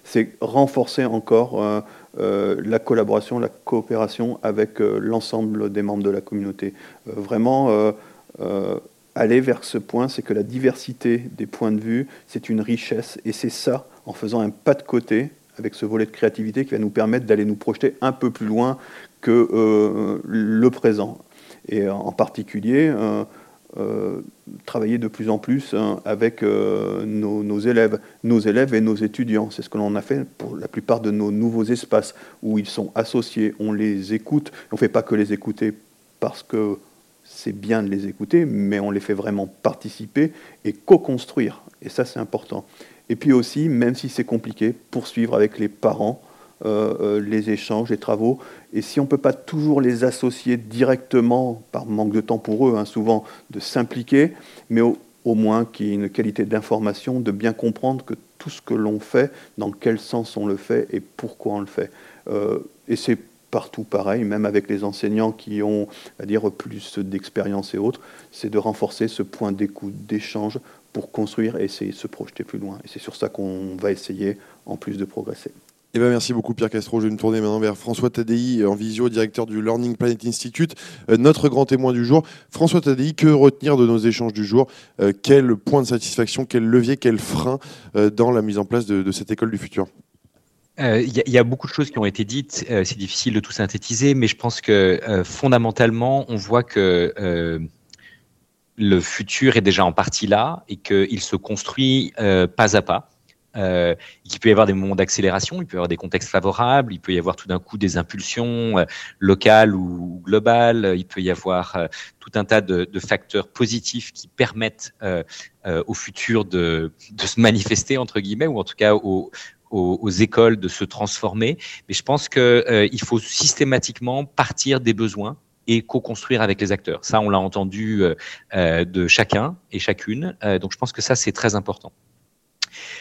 c'est renforcer encore euh, la collaboration, la coopération avec euh, l'ensemble des membres de la communauté. Euh, vraiment, euh, euh, aller vers ce point, c'est que la diversité des points de vue, c'est une richesse, et c'est ça, en faisant un pas de côté, avec ce volet de créativité qui va nous permettre d'aller nous projeter un peu plus loin que euh, le présent. Et euh, en particulier, euh, euh, travailler de plus en plus hein, avec euh, nos, nos élèves, nos élèves et nos étudiants. C'est ce que l'on a fait pour la plupart de nos nouveaux espaces où ils sont associés, on les écoute. On ne fait pas que les écouter parce que c'est bien de les écouter, mais on les fait vraiment participer et co-construire. Et ça, c'est important. Et puis aussi, même si c'est compliqué, poursuivre avec les parents euh, euh, les échanges, les travaux. Et si on ne peut pas toujours les associer directement, par manque de temps pour eux, hein, souvent, de s'impliquer, mais au, moins qu'il y ait une qualité d'information, de bien comprendre que tout ce que l'on fait, dans quel sens on le fait et pourquoi on le fait. Euh, et c'est partout pareil, même avec les enseignants qui ont, à dire, plus d'expérience et autres, c'est de renforcer ce point d'écoute, d'échange pour construire et essayer de se projeter plus loin. Et c'est sur ça qu'on va essayer, en plus de progresser. Eh ben, merci beaucoup Pierre Castro. Je vais me tourner maintenant vers François Tadei en visio, directeur du Learning Planet Institute, euh, notre grand témoin du jour. François Tadei, que retenir de nos échanges du jour? Euh, Quel point de satisfaction, quel levier, quel frein euh, dans la mise en place de, cette école du futur? Il y, a beaucoup de choses qui ont été dites, c'est difficile de tout synthétiser, mais je pense que fondamentalement, on voit que le futur est déjà en partie là et qu'il se construit pas à pas. Euh, il peut y avoir des moments d'accélération, il peut y avoir des contextes favorables, il peut y avoir tout d'un coup des impulsions euh, locales ou globales, il peut y avoir euh, tout un tas de, de, facteurs positifs qui permettent euh, euh, au futur de, de, se manifester, entre guillemets, ou en tout cas aux, aux, aux écoles de se transformer. Mais je pense qu'il faut systématiquement partir des besoins et co-construire avec les acteurs. Ça, on l'a entendu de chacun et chacune. donc je pense que ça, c'est très important.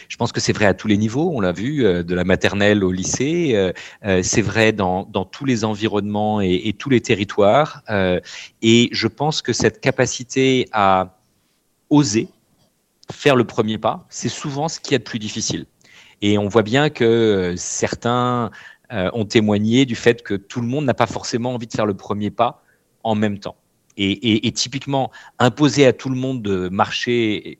Je pense que c'est vrai à tous les niveaux, on l'a vu, euh, de la maternelle au lycée, euh, euh, c'est vrai dans, tous les environnements et, tous les territoires. et je pense que cette capacité à oser faire le premier pas, c'est souvent ce qui est le plus difficile. Et on voit bien que certains ont témoigné du fait que tout le monde n'a pas forcément envie de faire le premier pas en même temps. Et, typiquement, imposer à tout le monde de marcher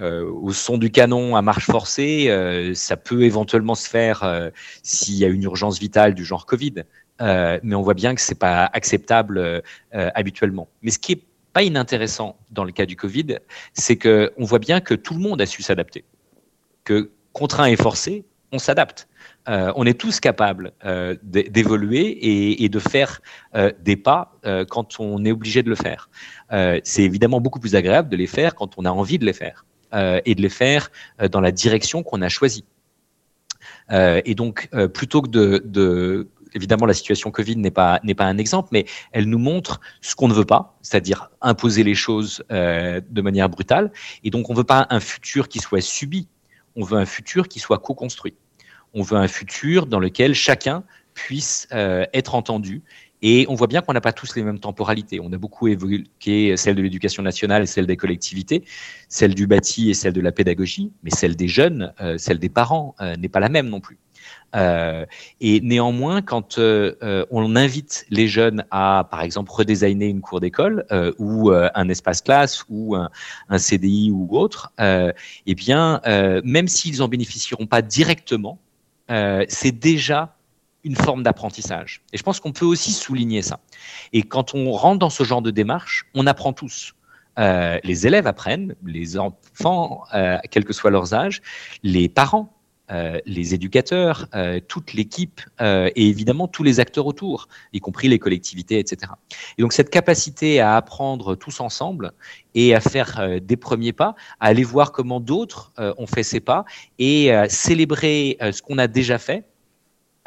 au son du canon à marche forcée, euh, ça peut éventuellement se faire euh, s'il y a une urgence vitale du genre Covid, mais on voit bien que c'est pas acceptable habituellement. Mais ce qui est pas inintéressant dans le cas du Covid, c'est que on voit bien que tout le monde a su s'adapter, que contraint et forcé, on s'adapte. Euh, on est tous capables euh, d'évoluer et, et, de faire euh, des pas quand on est obligé de le faire. c'est évidemment beaucoup plus agréable de les faire quand on a envie de les faire. Euh, et de les faire euh, dans la direction qu'on a choisie. Euh, et donc, plutôt que de, évidemment, la situation Covid n'est pas n'est pas un exemple, mais elle nous montre ce qu'on ne veut pas, c'est-à-dire imposer les choses de manière brutale. Et donc, on ne veut pas un futur qui soit subi, on veut un futur qui soit co-construit. On veut un futur dans lequel chacun puisse être entendu et on voit bien qu'on n'a pas tous les mêmes temporalités. On a beaucoup évoqué celle de l'éducation nationale et celle des collectivités, celle du bâti et celle de la pédagogie, mais celle des jeunes, euh, celle des parents euh, n'est pas la même non plus. Euh, et néanmoins, quand on invite les jeunes à, par exemple, redesigner une cour d'école ou un espace classe ou un, CDI ou autre, eh bien, même s'ils en bénéficieront pas directement, c'est déjà une forme d'apprentissage. Et je pense qu'on peut aussi souligner ça. Et quand on rentre dans ce genre de démarche, on apprend tous. Euh, les élèves apprennent, les enfants, euh, quel que soit leurs âges, les parents, euh, les éducateurs, toute l'équipe et évidemment tous les acteurs autour, y compris les collectivités, etc. Et donc cette capacité à apprendre tous ensemble et à faire des premiers pas, à aller voir comment d'autres ont fait ces pas et célébrer ce qu'on a déjà fait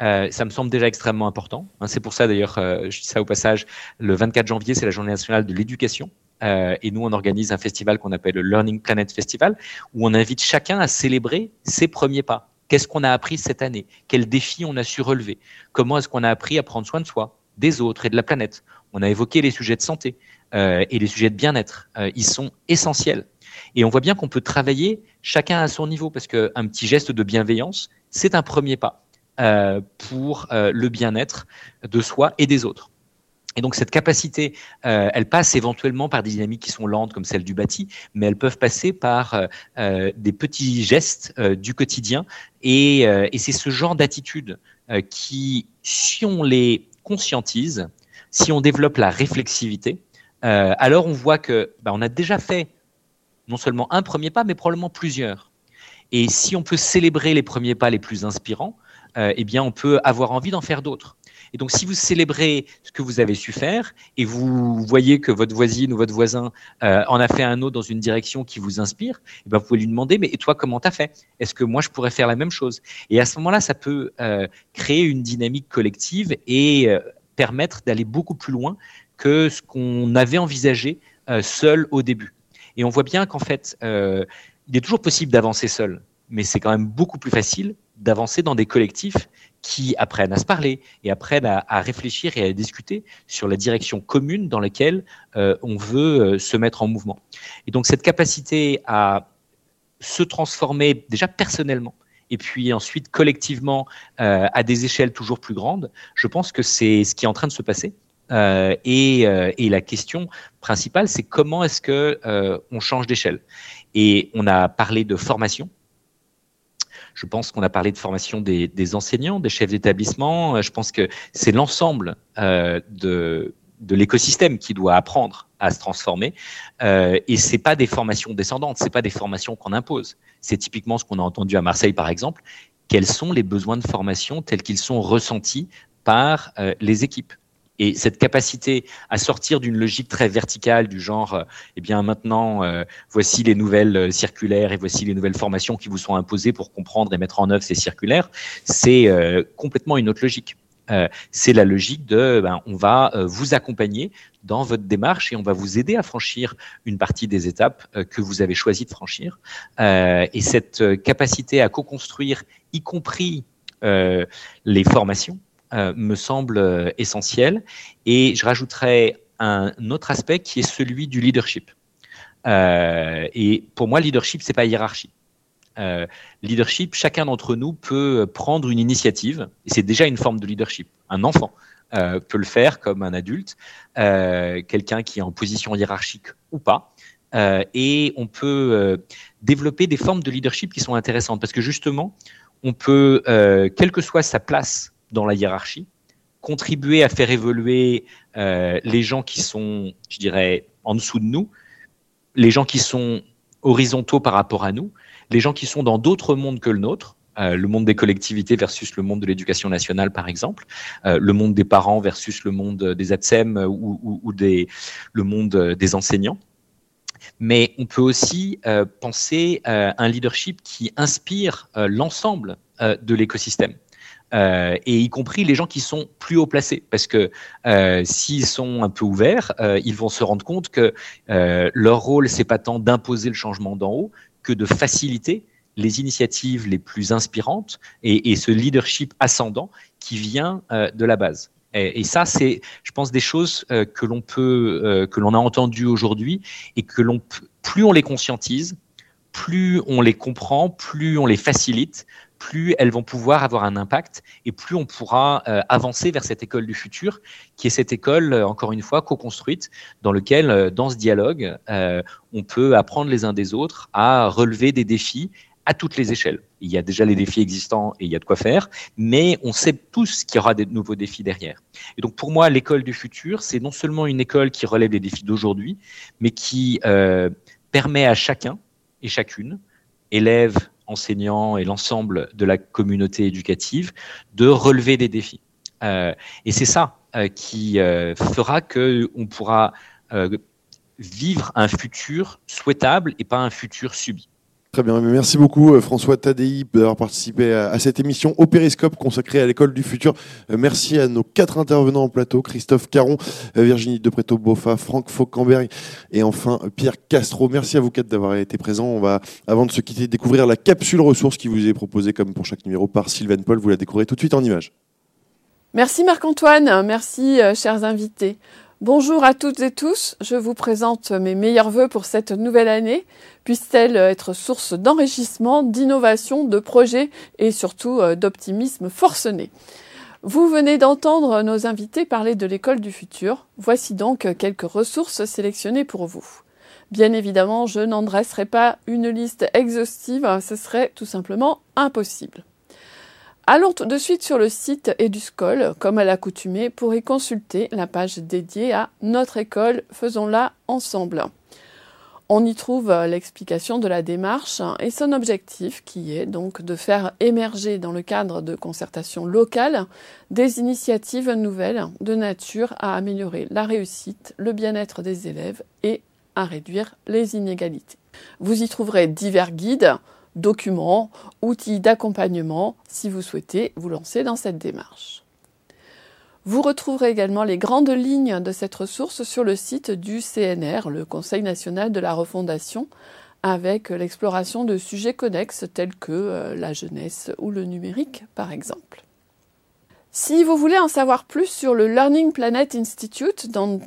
euh, ça me semble déjà extrêmement important. Hein, c'est pour ça d'ailleurs, euh, je dis ça au passage, le 24 janvier, c'est la journée nationale de l'éducation. Euh, et nous, on organise un festival qu'on appelle le Learning Planet Festival, où on invite chacun à célébrer ses premiers pas. Qu'est-ce qu'on a appris cette année? Quels défis on a su relever? Comment est-ce qu'on a appris à prendre soin de soi, des autres et de la planète? On a évoqué les sujets de santé euh, et les sujets de bien-être. Euh, ils sont essentiels. Et on voit bien qu'on peut travailler chacun à son niveau, parce qu'un petit geste de bienveillance, c'est un premier pas. Euh, pour euh, le bien-être de soi et des autres. Et donc cette capacité, euh, elle passe éventuellement par des dynamiques qui sont lentes comme celle du bâti, mais elles peuvent passer par des petits gestes du quotidien. Et, c'est ce genre d'attitude qui, si on les conscientise, si on développe la réflexivité, alors on voit que bah, on a déjà fait non seulement un premier pas, mais probablement plusieurs. Et si on peut célébrer les premiers pas les plus inspirants, euh, eh bien, on peut avoir envie d'en faire d'autres. Et donc, si vous célébrez ce que vous avez su faire et vous voyez que votre voisine ou votre voisin euh, en a fait un autre dans une direction qui vous inspire, eh bien, vous pouvez lui demander, mais et toi, comment t'as fait? Est-ce que moi, je pourrais faire la même chose? Et à ce moment-là, ça peut euh, créer une dynamique collective et permettre d'aller beaucoup plus loin que ce qu'on avait envisagé seul au début. Et on voit bien qu'en fait, il est toujours possible d'avancer seul, mais c'est quand même beaucoup plus facile d'avancer dans des collectifs qui apprennent à se parler et apprennent à, réfléchir et à discuter sur la direction commune dans laquelle euh, on veut euh, se mettre en mouvement. Et donc cette capacité à se transformer déjà personnellement et puis ensuite collectivement à des échelles toujours plus grandes, je pense que c'est ce qui est en train de se passer. et, et, la question principale, c'est comment est-ce que on change d'échelle? Et on a parlé de formation. Je pense qu'on a parlé de formation des, enseignants, des chefs d'établissement. Euh, je pense que c'est l'ensemble euh, de, l'écosystème qui doit apprendre à se transformer. Euh, et c'est pas des formations descendantes, c'est pas des formations qu'on impose. C'est typiquement ce qu'on a entendu à Marseille, par exemple. Quels sont les besoins de formation tels qu'ils sont ressentis par euh, les équipes? Et cette capacité à sortir d'une logique très verticale du genre, euh, eh bien maintenant, euh, voici les nouvelles euh, circulaires et voici les nouvelles formations qui vous sont imposées pour comprendre et mettre en œuvre ces circulaires, c'est complètement une autre logique. c'est la logique de, ben, on va vous accompagner dans votre démarche et on va vous aider à franchir une partie des étapes que vous avez choisi de franchir. et cette capacité à co-construire, y compris les formations, euh, me semble euh, essentiel. Et je rajouterais un autre aspect qui est celui du leadership. Euh, et pour moi, leadership, c'est pas hiérarchie. Leadership, chacun d'entre nous peut prendre une initiative, et c'est déjà une forme de leadership. Un enfant peut le faire comme un adulte, quelqu'un qui est en position hiérarchique ou pas. et on peut développer des formes de leadership qui sont intéressantes, parce que justement, on peut, quelle que soit sa place dans la hiérarchie, contribuer à faire évoluer euh, les gens qui sont, je dirais, en dessous de nous, les gens qui sont horizontaux par rapport à nous, les gens qui sont dans d'autres mondes que le nôtre, euh, le monde des collectivités versus le monde de l'éducation nationale, par exemple, euh, le monde des parents versus le monde des ATSEM ou, le monde des enseignants. Mais on peut aussi penser à un leadership qui inspire l'ensemble de l'écosystème. Euh, et y compris les gens qui sont plus haut placés, parce que euh, s'ils sont un peu ouverts, euh, ils vont se rendre compte que leur rôle c'est pas tant d'imposer le changement d'en haut que de faciliter les initiatives les plus inspirantes et, et ce leadership ascendant qui vient de la base. Et ça, c'est, je pense, des choses que l'on peut, que l'on a entendues aujourd'hui et que l'on, plus on les conscientise, plus on les comprend, plus on les facilite, plus elles vont pouvoir avoir un impact et plus on pourra euh, avancer vers cette école du futur, qui est cette école, euh, encore une fois, co-construite, dans lequel, euh, dans ce dialogue, on peut apprendre les uns des autres à relever des défis à toutes les échelles. Il y a déjà les défis existants et il y a de quoi faire, mais on sait tous qu'il y aura des nouveaux défis derrière. Et donc pour moi, l'école du futur, c'est non seulement une école qui relève les défis d'aujourd'hui, mais qui permet à chacun et chacune, élèves, enseignants et l'ensemble de la communauté éducative de relever des défis. Euh, et c'est ça euh, qui euh, fera qu'on pourra vivre un futur souhaitable et pas un futur subi. Très bien, merci beaucoup euh, François Tadei d'avoir participé à, cette émission au Périscope consacrée à l'école du futur. Euh, merci à nos quatre intervenants en plateau, Christophe Caron, euh, Virginie Depreto-Boffa, Franck Fauquemberg et enfin Pierre Castro. Merci à vous quatre d'avoir été présents. On va, avant de se quitter, découvrir la capsule ressources qui vous est proposée comme pour chaque numéro par Sylvain Paul. Vous la découvrez tout de suite en images. Merci Marc-Antoine, merci chers invités. Bonjour à toutes et tous, je vous présente mes meilleurs voeux pour cette nouvelle année. Puisse-t-elle être source d'enrichissement, d'innovation, de projets et surtout euh, d'optimisme forcené. Vous venez d'entendre nos invités parler de l'école du futur. Voici donc quelques ressources sélectionnées pour vous. Bien évidemment, je n'en dresserai pas une liste exhaustive, ce serait tout simplement impossible. Allons tout de suite sur le site EduScol, comme à l'accoutumée, pour y consulter la page dédiée à notre école, faisons-la ensemble. On y trouve l'explication de la démarche et son objectif qui est donc de faire émerger dans le cadre de concertation locale des initiatives nouvelles de nature à améliorer la réussite, le bien-être des élèves et à réduire les inégalités. Vous y trouverez divers guides, documents, outils d'accompagnement si vous souhaitez vous lancer dans cette démarche. Vous retrouverez également les grandes lignes de cette ressource sur le site du CNR, le Conseil national de la refondation, avec l'exploration de sujets connexes tels que euh, la jeunesse ou le numérique, par exemple. Si vous voulez en savoir plus sur le Learning Planet Institute, dont,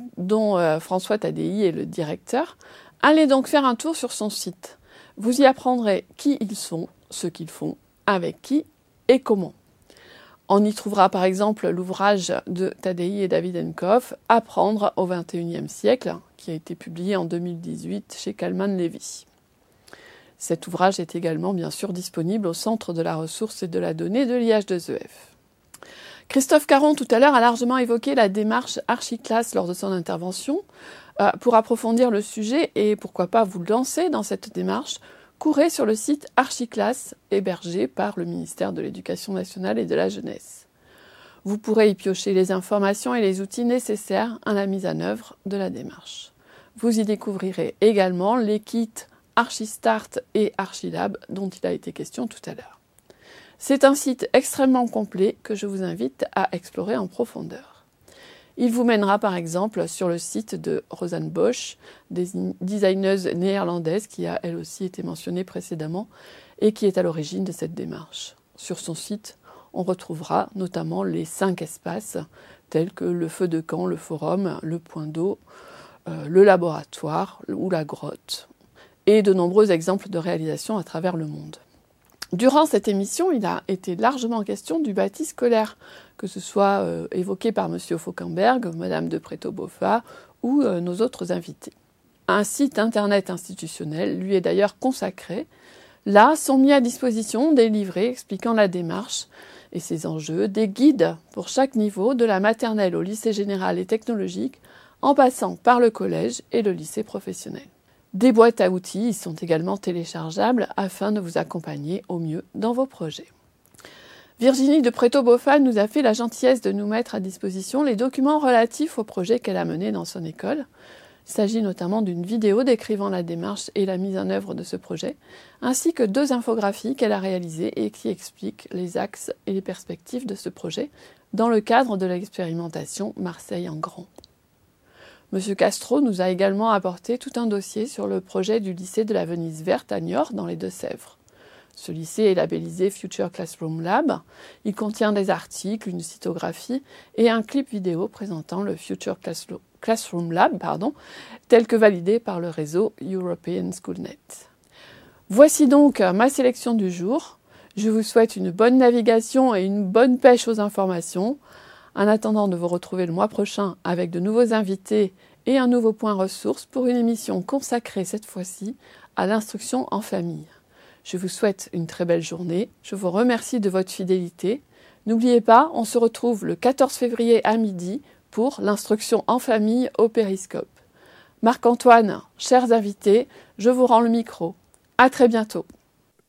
euh, François Tadei est le directeur, allez donc faire un tour sur son site. Vous y apprendrez qui ils sont, ce qu'ils font avec qui et comment. On y trouvera par exemple l'ouvrage de Tadei et David Enkoff, Apprendre au XXIe siècle, qui a été publié en 2018 chez Kalman Levy. Cet ouvrage est également bien sûr disponible au Centre de la ressource et de la donnée de l'IH2EF. Christophe Caron tout à l'heure a largement évoqué la démarche Archiclass lors de son intervention. Euh, pour approfondir le sujet et pourquoi pas vous lancer dans cette démarche, courez sur le site Archiclass hébergé par le ministère de l'Éducation nationale et de la jeunesse. Vous pourrez y piocher les informations et les outils nécessaires à la mise en œuvre de la démarche. Vous y découvrirez également les kits Archistart et Archilab dont il a été question tout à l'heure. C'est un site extrêmement complet que je vous invite à explorer en profondeur. Il vous mènera par exemple sur le site de Rosanne Bosch, designeuse néerlandaise qui a elle aussi été mentionnée précédemment et qui est à l'origine de cette démarche. Sur son site, on retrouvera notamment les cinq espaces tels que le feu de camp, le forum, le point d'eau, euh, le laboratoire ou la grotte, et de nombreux exemples de réalisation à travers le monde. Durant cette émission, il a été largement question du bâti scolaire, que ce soit euh, évoqué par M. Fauquemberg, Mme de Preto-Boffa ou euh, nos autres invités. Un site internet institutionnel lui est d'ailleurs consacré. Là sont mis à disposition des livrets expliquant la démarche et ses enjeux, des guides pour chaque niveau, de la maternelle au lycée général et technologique, en passant par le collège et le lycée professionnel. Des boîtes à outils sont également téléchargeables afin de vous accompagner au mieux dans vos projets. Virginie de Préto-Boffa nous a fait la gentillesse de nous mettre à disposition les documents relatifs au projet qu'elle a mené dans son école. Il s'agit notamment d'une vidéo décrivant la démarche et la mise en œuvre de ce projet, ainsi que deux infographies qu'elle a réalisées et qui expliquent les axes et les perspectives de ce projet dans le cadre de l'expérimentation Marseille en grand. M. Castro nous a également apporté tout un dossier sur le projet du lycée de la Venise verte à Niort dans les Deux-Sèvres. Ce lycée est labellisé Future Classroom Lab. Il contient des articles, une cytographie et un clip vidéo présentant le Future Classroom Lab, tel que validé par le réseau European SchoolNet. Voici donc ma sélection du jour. Je vous souhaite une bonne navigation et une bonne pêche aux informations. En attendant de vous retrouver le mois prochain avec de nouveaux invités et un nouveau point ressource pour une émission consacrée cette fois-ci à l'instruction en famille. Je vous souhaite une très belle journée. Je vous remercie de votre fidélité. N'oubliez pas, on se retrouve le 14 février à midi pour l'instruction en famille au périscope. Marc-Antoine, chers invités, je vous rends le micro. À très bientôt.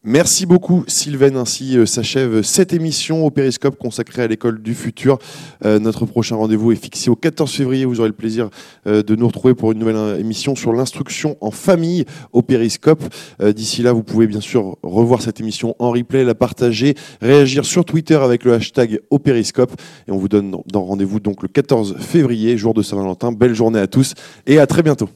Merci beaucoup Sylvain. Ainsi euh, s'achève cette émission au Périscope consacrée à l'école du futur. Euh, notre prochain rendez-vous est fixé au 14 février. Vous aurez le plaisir euh, de nous retrouver pour une nouvelle émission sur l'instruction en famille au Périscope. D'ici là, vous pouvez bien sûr revoir cette émission en replay, la partager, réagir sur Twitter avec le hashtag au Périscope. Et on vous donne dans rendez-vous donc le 14 février, jour de Saint-Valentin. Belle journée à tous et à très bientôt.